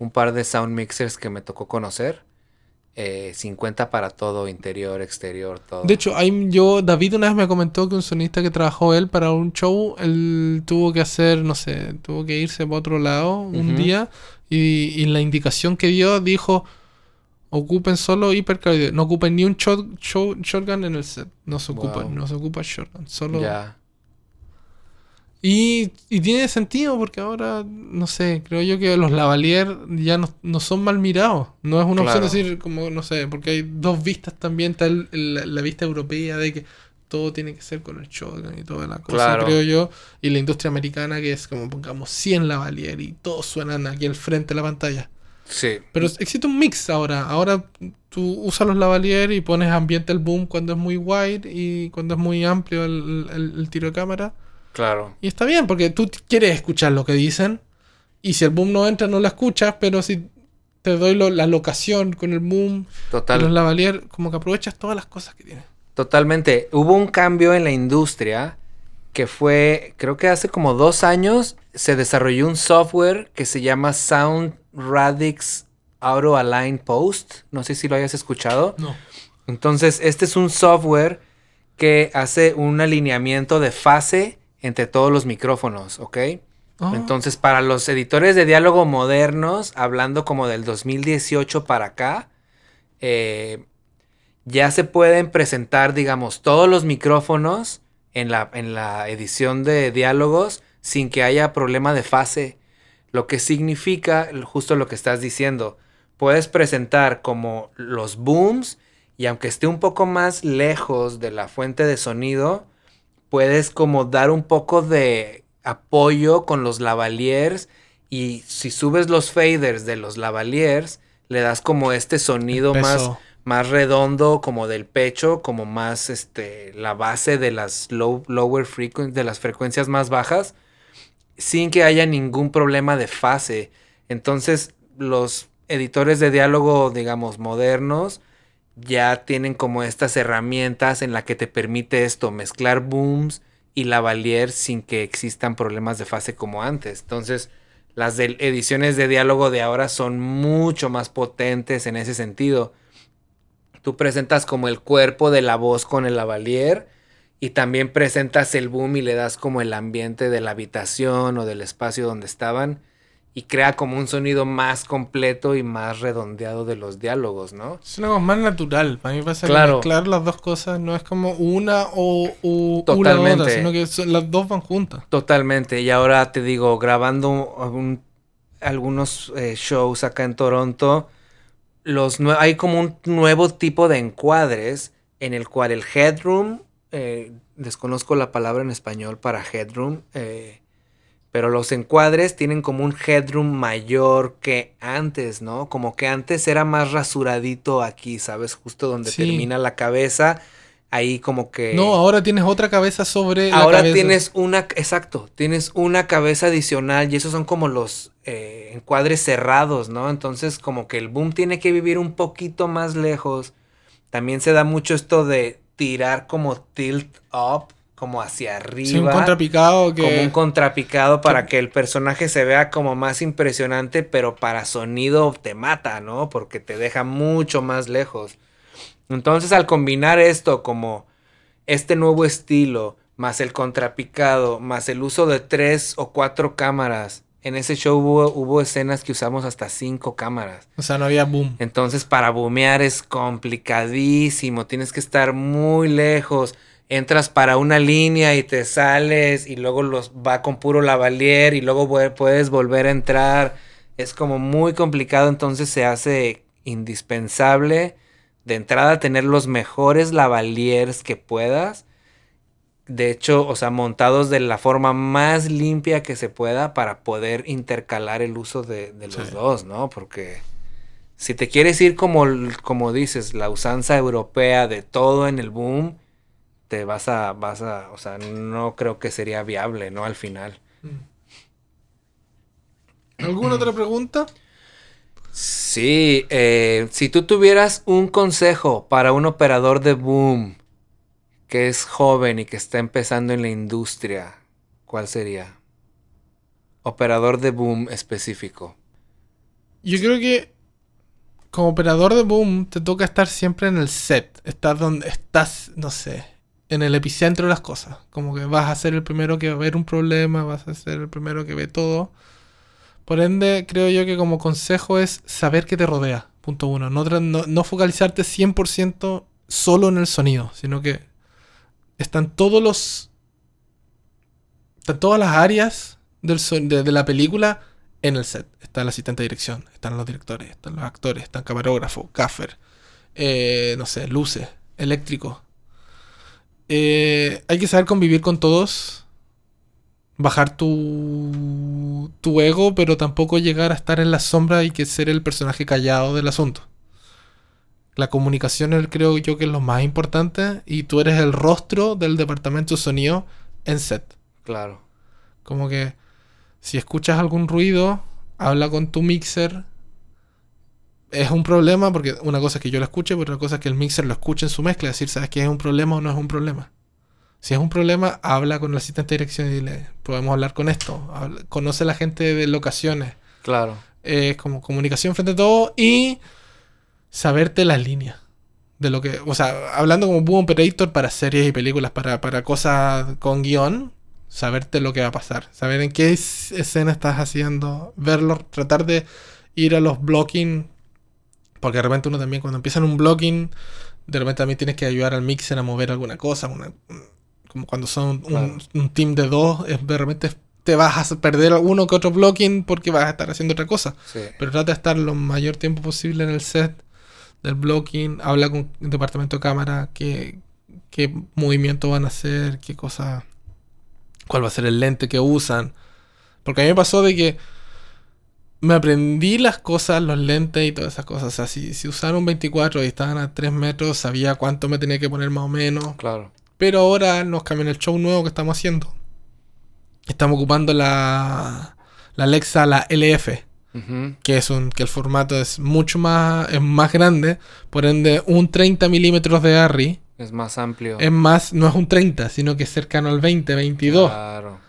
Un par de sound mixers que me tocó conocer. eh, 50 para todo, interior, exterior, todo. De hecho, hay, yo, David una vez me comentó que un sonista que trabajó él para un show, él tuvo que hacer, no sé, tuvo que irse para otro lado un día y, y la indicación que dio dijo, ocupen solo hipercardioide, no ocupen ni un shot, shot- shotgun en el set, no se ocupa, Wow. no se ocupa shotgun, solo... ya. Y, y tiene sentido porque ahora, no sé, creo yo que los lavalier ya no, no son mal mirados. No es una Claro. opción decir, como, no sé, porque hay dos vistas también. Está el- el- la, la vista europea de que todo tiene que ser con el shotgun y toda la cosa, Claro. creo yo. Y la industria americana que es como, pongamos, 100 lavalier y todos suenan aquí al frente de la pantalla. Sí. Pero existe un mix ahora. Ahora tú usas los lavalier y pones ambiente el boom cuando es muy wide y cuando es muy amplio el- el- el tiro de cámara. Claro. Y está bien, porque tú quieres escuchar lo que dicen. Y si el boom no entra, no la escuchas. Pero si te doy lo- la locación con el boom Total. los lavalier, como que aprovechas todas las cosas que tiene. Totalmente. Hubo un cambio en la industria que fue, creo que hace como dos años, se desarrolló un software que se llama Sound Radix Auto Align Post. No sé si lo hayas escuchado. No. Entonces, este es un software que hace un alineamiento de fase entre todos los micrófonos, ¿ok? Ah, Entonces, para los editores de diálogo modernos, hablando como del 2018 para acá, eh, ya se pueden presentar, digamos, todos los micrófonos en la, en la edición de diálogos sin que haya problema de fase. Lo que significa justo lo que estás diciendo. Puedes presentar como los booms y aunque esté un poco más lejos de la fuente de sonido, puedes como dar un poco de apoyo con los lavaliers y si subes los faders de los lavaliers, le das como este sonido más, más redondo como del pecho, como más este la base de las low, lower frequencies, de las frecuencias más bajas, sin que haya ningún problema de fase. Entonces, los editores de diálogo, digamos, modernos, ya tienen como estas herramientas en la que te permite esto, mezclar booms y lavalier sin que existan problemas de fase como antes. Entonces, las ediciones de diálogo de ahora son mucho más potentes en ese sentido. Tú presentas como el cuerpo de la voz con el lavalier y también presentas el boom y le das como el ambiente de la habitación o del espacio donde estaban y crea como un sonido más completo y más redondeado de los diálogos, ¿no? Es una cosa más natural. Para mí pasa Claro. que mezclar las dos cosas no es como una o, o una Totalmente. otra, sino que son- las dos van juntas. Totalmente. Y ahora te digo, grabando un- algunos eh, shows acá en Toronto, los hay como un nuevo tipo de encuadres en el cual el headroom, eh, desconozco la palabra en español para headroom, eh, pero los encuadres tienen como un headroom mayor que antes, ¿no? Como que antes era más rasuradito aquí, ¿sabes? Justo donde Sí. termina la cabeza. Ahí como que... No, ahora tienes otra cabeza sobre la Ahora cabeza. tienes una, exacto, tienes una cabeza adicional y esos son como los eh, encuadres cerrados, ¿no? Entonces como que el boom tiene que vivir un poquito más lejos. También se da mucho esto de tirar como tilt up, como hacia arriba. Sí, un contrapicado que... Como un contrapicado para que el personaje se vea como más impresionante, pero para sonido te mata, ¿no? Porque te deja mucho más lejos. Entonces al combinar esto como este nuevo estilo, más el contrapicado, más el uso de tres o cuatro cámaras, en ese show hubo, hubo escenas que usamos hasta cinco cámaras. O sea, no había boom. Entonces para boomear es complicadísimo, tienes que estar muy lejos. Entras para una línea y te sales y luego los va con puro lavalier y luego puedes volver a entrar. Es como muy complicado, entonces se hace indispensable de entrada tener los mejores lavaliers que puedas. De hecho, o sea, montados de la forma más limpia que se pueda para poder intercalar el uso de, de los Sí. dos, ¿no? Porque si te quieres ir como, como dices, la usanza europea de todo en el boom, te vas a, vas a, o sea, no creo que sería viable, ¿no? Al final. ¿Alguna otra pregunta? Sí, eh, si tú tuvieras un consejo para un operador de boom que es joven y que está empezando en la industria, ¿cuál sería? operador de boom específico? Yo creo que como operador de boom te toca estar siempre en el set. Estar donde estás, no sé, en el epicentro de las cosas. Como que vas a ser el primero que va a ver un problema, vas a ser el primero que ve todo. Por ende, creo yo que como consejo es saber qué te rodea. Punto uno. No, no, no focalizarte 100% solo en el sonido, sino que están todos los... Están todas las áreas del de, de la película en el set. Está el asistente de dirección, están los directores, están los actores, están camarógrafo, gaffer, eh, no sé, luces, eléctrico. Eh, hay que saber convivir con todos, bajar tu, tu ego, pero tampoco llegar a estar en la sombra y que ser el personaje callado del asunto. La comunicación es- creo yo que es lo más importante y tú eres el rostro del departamento de sonido en set. Claro. Como que si escuchas algún ruido, habla con tu mixer. Es un problema porque una cosa es que yo lo escuche, pero otra cosa es que el mixer lo escuche en su mezcla. Decir, ¿sabes qué es un problema o no es un problema? Si es un problema, habla con el asistente de dirección y dile, podemos hablar con esto. Habla- conoce a la gente de locaciones. Claro. Es como comunicación frente a todo y saberte las líneas. De lo que, o sea, hablando como boom operator para series y películas, para, para cosas con guion, saberte lo que va a pasar, saber en qué es- escena estás haciendo, verlo, tratar de ir a los blocking, porque de repente uno también cuando empieza en un blocking, de repente también tienes que ayudar al mixer a mover alguna cosa, una- como cuando son un, team de dos, es- de repente te vas a perder uno que otro blocking porque vas a estar haciendo otra cosa. Sí. Pero trata de estar lo mayor tiempo posible en el set del blocking. Habla con el departamento de cámara, qué, qué movimiento van a hacer, qué cosa, cuál va a ser el lente que usan. Porque a mí me pasó de que me aprendí las cosas, los lentes y todas esas cosas. O sea, si, si usaron 24 y estaban a 3 metros, sabía cuánto me tenía que poner más o menos. Claro. Pero ahora nos cambian el show nuevo que estamos haciendo. Estamos ocupando la, la Alexa, la LF que es un que el formato es mucho más es más grande por ende un 30 milímetros de ARRI Es más amplio. es más no es un 30 sino que es cercano al 20 22 Claro.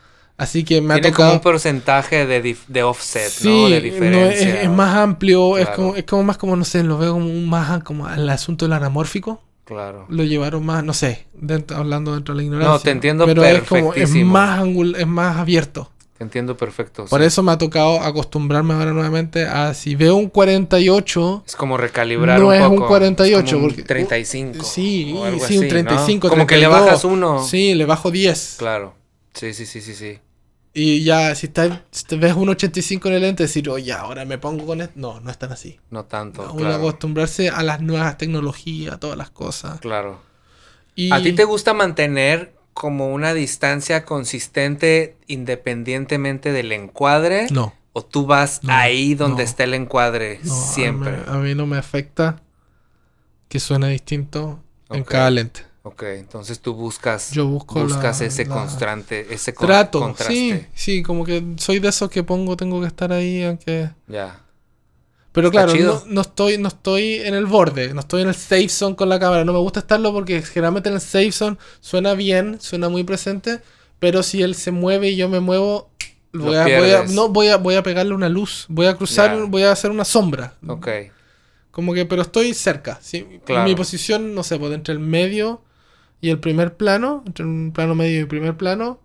Así que me ha Tiene como tocado un porcentaje de, de offset, sí ¿no? De no, es, diferencia. es más amplio es como es como más como no sé lo veo como más como el asunto del anamórfico Claro. lo llevaron más no sé dentro- hablando dentro de la ignorancia No, te entiendo pero es como es más angul- es más abierto Te entiendo perfecto. por sí. eso me ha tocado acostumbrarme ahora nuevamente a si veo un 48 Es como recalibrar No un es un poco. 48, Es como un porque- 35. Sí, o algo sí, un así, ¿no? 35, Como que le 32. bajas uno. Sí, le bajo 10. Claro. Sí, sí, sí, sí, sí. Y ya, si, está, si te ves un 85 en el lente, decir, oye, ahora me pongo con esto. No, no es tan así. No tanto. Uno claro. acostumbrarse a las nuevas tecnologías, a todas las cosas. Claro. Y ¿A ti te gusta mantener como una distancia consistente independientemente del encuadre? No, ¿O tú vas No, ahí donde no. está el encuadre no, a siempre? mí- A mí, no me afecta que suene distinto en cada lente. Ok, entonces tú buscas, Yo busco buscas la- ese la- constante, ese con- Trato, contraste. sí, sí, como que soy de esos que pongo, tengo que estar ahí, aunque... Ya. Pero Está claro, no, no estoy, no estoy en el borde, no estoy en el safe zone con la cámara. No me gusta estarlo porque generalmente en el safe zone suena bien, suena muy presente, pero si él se mueve y yo me muevo, voy a, voy a- pierdes. no, voy a, voy a pegarle una luz, voy a cruzar, voy a hacer una sombra. Ok. Como que, pero estoy cerca. ¿sí? Claro. Mi posición, no sé, pues entre el medio y el primer plano, entre un plano medio y el primer plano,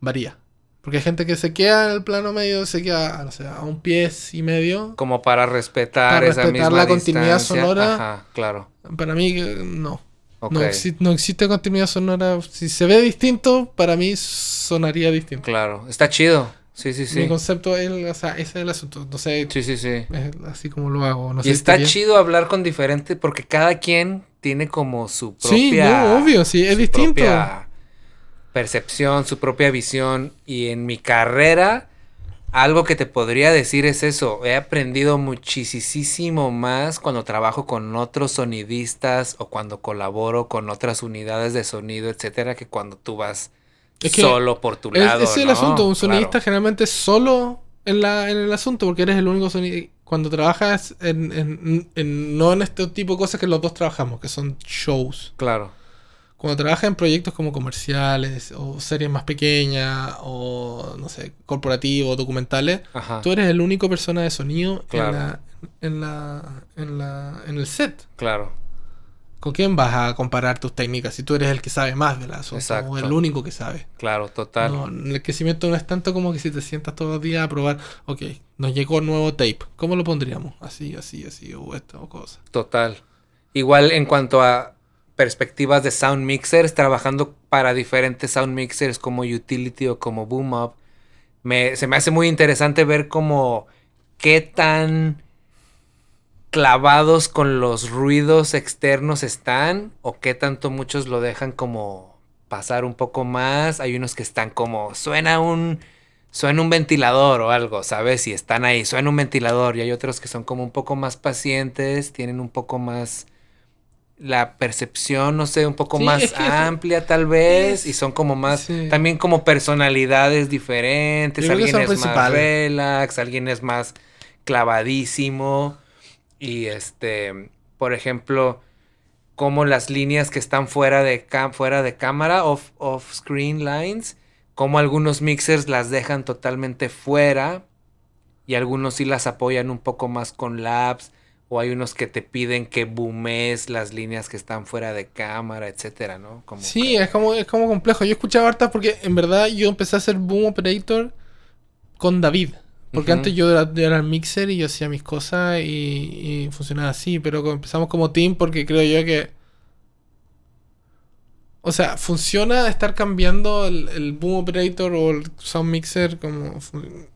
varía. Porque hay gente que se queda en el plano medio, se queda, no sé, a un pie y medio. Como para respetar Para esa respetar misma la continuidad distancia. sonora. Ajá, claro. Para mí, eh, no. No, exi- no existe continuidad sonora. Si se ve distinto, para mí sonaría distinto. Claro. Está chido. Sí, sí, sí. Mi concepto es, o sea, ese es el asunto. No sé, Sí, sí, sí. es así como lo hago. No y está chido hablar con diferentes porque cada quien tiene como su propia... Sí, no, obvio, sí, es su distinto. propia percepción, su propia visión. Y en mi carrera, algo que te podría decir es eso. He aprendido muchísimo más cuando trabajo con otros sonidistas o cuando colaboro con otras unidades de sonido, etcétera, que cuando tú vas Es que solo por tu Es- lado. ese es el ¿no? asunto. Un sonidista Claro. generalmente es solo en, la, en el asunto porque eres el único sonidista. Cuando trabajas en, en- en- no en este tipo de cosas que los dos trabajamos, que son shows. Claro. cuando trabajas en proyectos como comerciales o series más pequeñas o no sé, corporativos, documentales, Ajá. tú eres el único persona de sonido Claro. en, la, en, la, en, la, en el set. Claro. ¿Con quién vas a comparar tus técnicas si tú eres el que sabe más del asunto Exacto. o el único que sabe? Claro, total. No, el crecimiento no es tanto como que si te sientas todos los días a probar, ok, nos llegó nuevo tape, ¿cómo lo pondríamos? Así, así, así, o esto, o cosa. Total. Igual en cuanto a perspectivas de sound mixers, trabajando para diferentes sound mixers como Utility o como Boom Up, me, se me hace muy interesante ver como qué tan clavados con los ruidos externos están o qué tanto muchos lo dejan como pasar un poco más. Hay unos que están como suena un suena un ventilador o algo, ¿sabes? Y están ahí, suena un ventilador y hay otros que son como un poco más pacientes, tienen un poco más la percepción, no sé, un poco Sí, más es que- amplia tal vez es- y son como más sí. también como personalidades diferentes, alguien es más relax, alguien es más clavadísimo y este, por ejemplo, como las líneas que están fuera de fuera de cámara off off screen lines, como algunos mixers las dejan totalmente fuera y algunos sí las apoyan un poco más con labs o hay unos que te piden que boomes las líneas que están fuera de cámara, etcétera, ¿no? Como Sí, es como, es como complejo. Yo escuchaba hartas porque en verdad yo empecé a hacer Boom Operator con David. Porque antes yo era, el mixer y yo hacía mis cosas y, y funcionaba así. Pero empezamos como team porque creo yo que... O sea, funciona estar cambiando el, el Boom Operator o el Sound Mixer como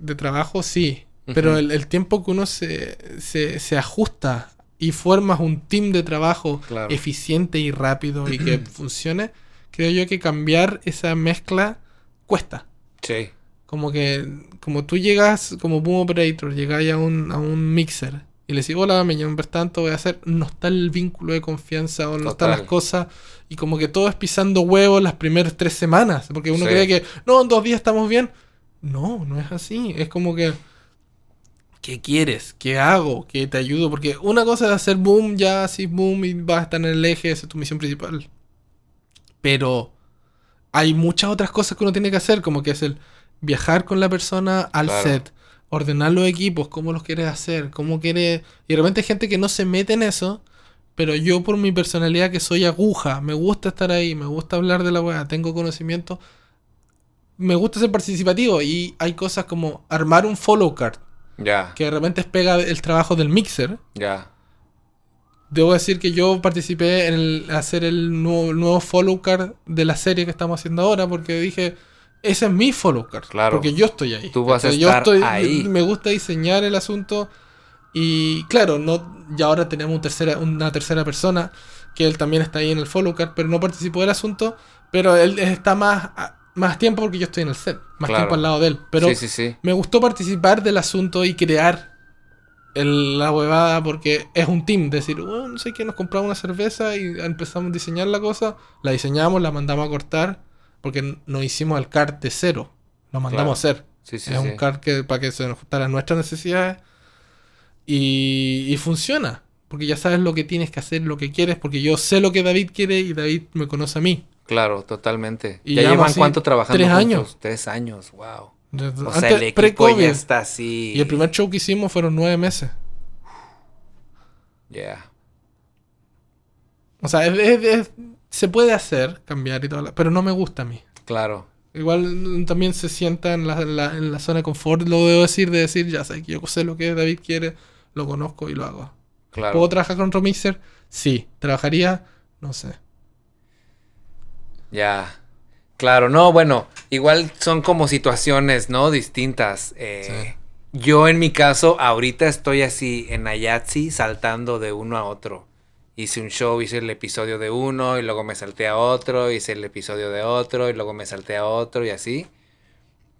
de trabajo, sí. Pero el, el tiempo que uno se, se, se ajusta y formas un team de trabajo Claro. eficiente y rápido y que *clears throat* funcione, creo yo que cambiar esa mezcla cuesta. Sí. Como que, como tú llegas como boom operator, llegáis a un, a un mixer y le decís, hola, me llamo tanto, voy a hacer, no está el vínculo de confianza o no están las cosas y como que todo es pisando huevos las primeras tres semanas, porque uno Sí. cree que, no, en dos días estamos bien. No, no es así, es como que... ¿Qué quieres? ¿Qué hago? ¿Qué te ayudo? Porque una cosa es hacer boom, ya así boom y vas a estar en el eje, esa es tu misión principal. Pero hay muchas otras cosas que uno tiene que hacer, como que es el viajar con la persona al Claro. set, ordenar los equipos, cómo los quieres hacer, cómo quieres... Y de repente hay gente que no se mete en eso, pero yo por mi personalidad que soy aguja, me gusta estar ahí, me gusta hablar de la weá, tengo conocimiento, me gusta ser participativo y hay cosas como armar un follow card, que de repente es pega el trabajo del mixer. Ya. Debo decir que yo participé en el- hacer el nuevo, el nuevo follow card de la serie que estamos haciendo ahora porque dije, ese es mi follow card. Claro. Porque yo estoy ahí. Tú vas a estar estoy, ahí. Me gusta diseñar el asunto y claro, no, ya ahora tenemos un tercera, una tercera persona que él también está ahí en el follow card, pero no participó del asunto, pero él está más, más tiempo porque yo estoy en el set, más Claro. tiempo al lado de él. Pero sí, sí, sí. me gustó participar del asunto y crear el- la huevada porque es un team. Decir, bueno, no sé qué, nos compramos una cerveza y empezamos a diseñar la cosa. La diseñamos, la mandamos a cortar porque nos hicimos el cart de cero. Lo mandamos a hacer. Sí, sí, es sí. un cart que, para que se nos ajustara a nuestras necesidades. Y, y funciona. Porque ya sabes lo que tienes que hacer, lo que quieres. Porque yo sé lo que David quiere y David me conoce a mí. Claro, totalmente. Y ¿Ya llevan cuánto trabajando tres juntos? años. Tres años, wow. Desde- O sea, antes- el equipo ya está así. Y el primer show que hicimos fueron nueve meses. Yeah. O sea, es- es- es- se puede hacer, cambiar y todo, la- pero no me gusta a mí. Claro. Igual mm, también se sienta en la, en la- en la zona de confort, lo debo decir, de decir, ya sé que yo sé lo que David quiere, lo conozco y lo hago. Claro. ¿Puedo trabajar con otro mixer? Sí. ¿Trabajaría? No sé. Ya. Claro, no, bueno, igual son como situaciones, ¿no? Distintas. Eh, Yo en mi caso, ahorita estoy así en Ayatsi, saltando de uno a otro. Hice un show, hice el episodio de uno y luego me salté a otro, hice el episodio de otro y luego me salté a otro y así.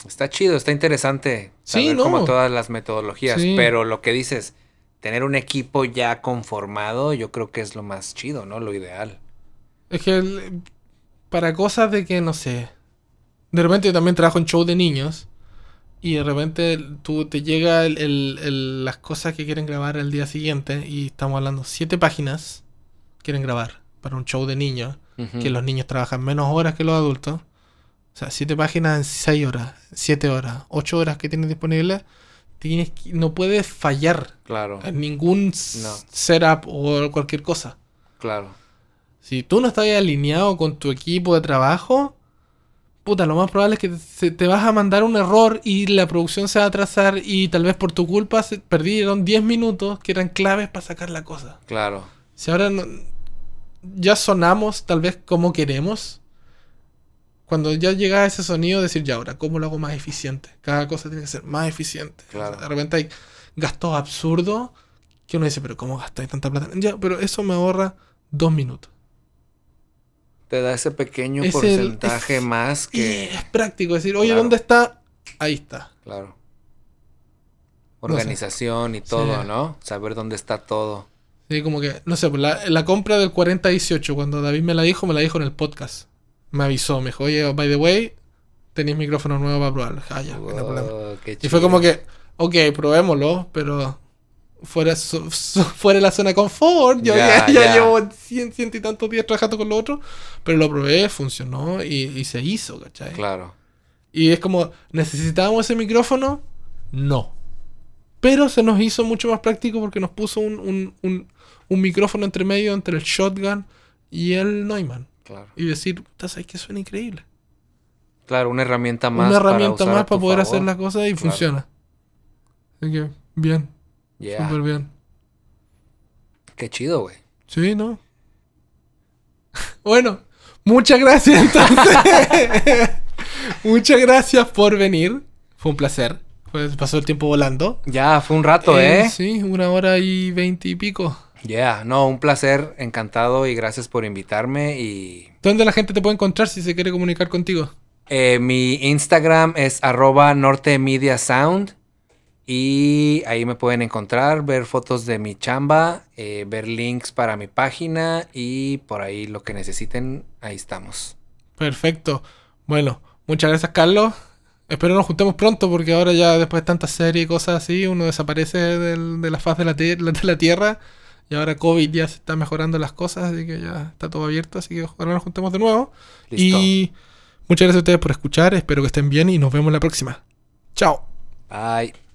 Está chido, está interesante. Sí, no. como todas las metodologías, Sí. pero lo que dices, tener un equipo ya conformado, yo creo que es lo más chido, ¿no? Lo ideal. Es que el- para cosas de que, no sé. De repente yo también trabajo en show de niños. Y de repente tú te llega el- el- el- las cosas que quieren grabar el día siguiente. Y estamos hablando siete páginas quieren grabar para un show de niños. Que los niños trabajan menos horas que los adultos. O sea, 7 páginas en 6 horas, 7 horas, 8 horas que tienes disponibles. Tienes que- no puedes fallar Claro, en ningún No. setup o cualquier cosa. claro. Si tú no estás alineado con tu equipo de trabajo, puta, lo más probable es que te vas a mandar un error y la producción se va a atrasar y tal vez por tu culpa se perdieron 10 minutos que eran claves para sacar la cosa. Claro. Si ahora no- ya sonamos tal vez como queremos, cuando ya llega ese sonido, decir ya ahora, ¿cómo lo hago más eficiente? Cada cosa tiene que ser más eficiente. Claro. O sea, de repente hay gastos absurdos que uno dice, pero ¿cómo gastáis tanta plata? Ya, pero eso me ahorra dos minutos. Te da ese pequeño Es el- porcentaje es- más que. es práctico decir, oye, Claro. ¿dónde está? Ahí está. Claro. No sé. Organización y todo, Sí. ¿no? Saber dónde está todo. Sí, como que, no sé, pues la, la compra del 4018, cuando David me la dijo, me la dijo en el podcast. Me avisó, me dijo, oye, by the way, tenéis micrófono nuevo para probarlo. Ah, ya, no hay problema. Wow, qué Y fue como que, ok, probémoslo, pero fuera, *laughs* fuera de la zona de confort. Yo Ya, ya, llevo cien, ciento y tantos días trabajando con lo otro, pero lo probé, funcionó y, y se hizo, ¿cachai? Claro. Y es como, ¿necesitábamos ese micrófono? No. Pero se nos hizo mucho más práctico porque nos puso un, un, un, un micrófono entre medio entre el Shotgun y el Neumann. Claro. Y decir, ¿sabes que suena increíble? Claro, una herramienta más. Una herramienta usar a más para poder favor. hacer las cosas y Claro. funciona. Así que, bien, Yeah. súper bien. Qué chido, güey. Sí, ¿no? *laughs* Bueno, muchas gracias entonces. *laughs* muchas gracias por venir. Fue un placer. Pues pasó el tiempo volando. Ya, fue un rato, Eh, ¿eh? Sí, una hora y veinte y pico. Yeah, no, un placer, encantado y gracias por invitarme. Y ¿Dónde la gente te puede encontrar si se quiere comunicar contigo? eh, mi Instagram es arroba nortemediasound y ahí me pueden encontrar, ver fotos de mi chamba, eh, ver links para mi página y por ahí lo que necesiten, ahí estamos. Perfecto. Bueno, muchas gracias, Carlos. Espero nos juntemos pronto porque ahora ya después de tantas series y cosas así, uno desaparece del- de la faz de la, de la Tierra. Y ahora COVID ya se está mejorando las cosas, así que ya está todo abierto. Así que ojalá nos juntemos de nuevo. Listo. Y muchas gracias a ustedes por escuchar. Espero que estén bien y nos vemos la próxima. Chao. Bye.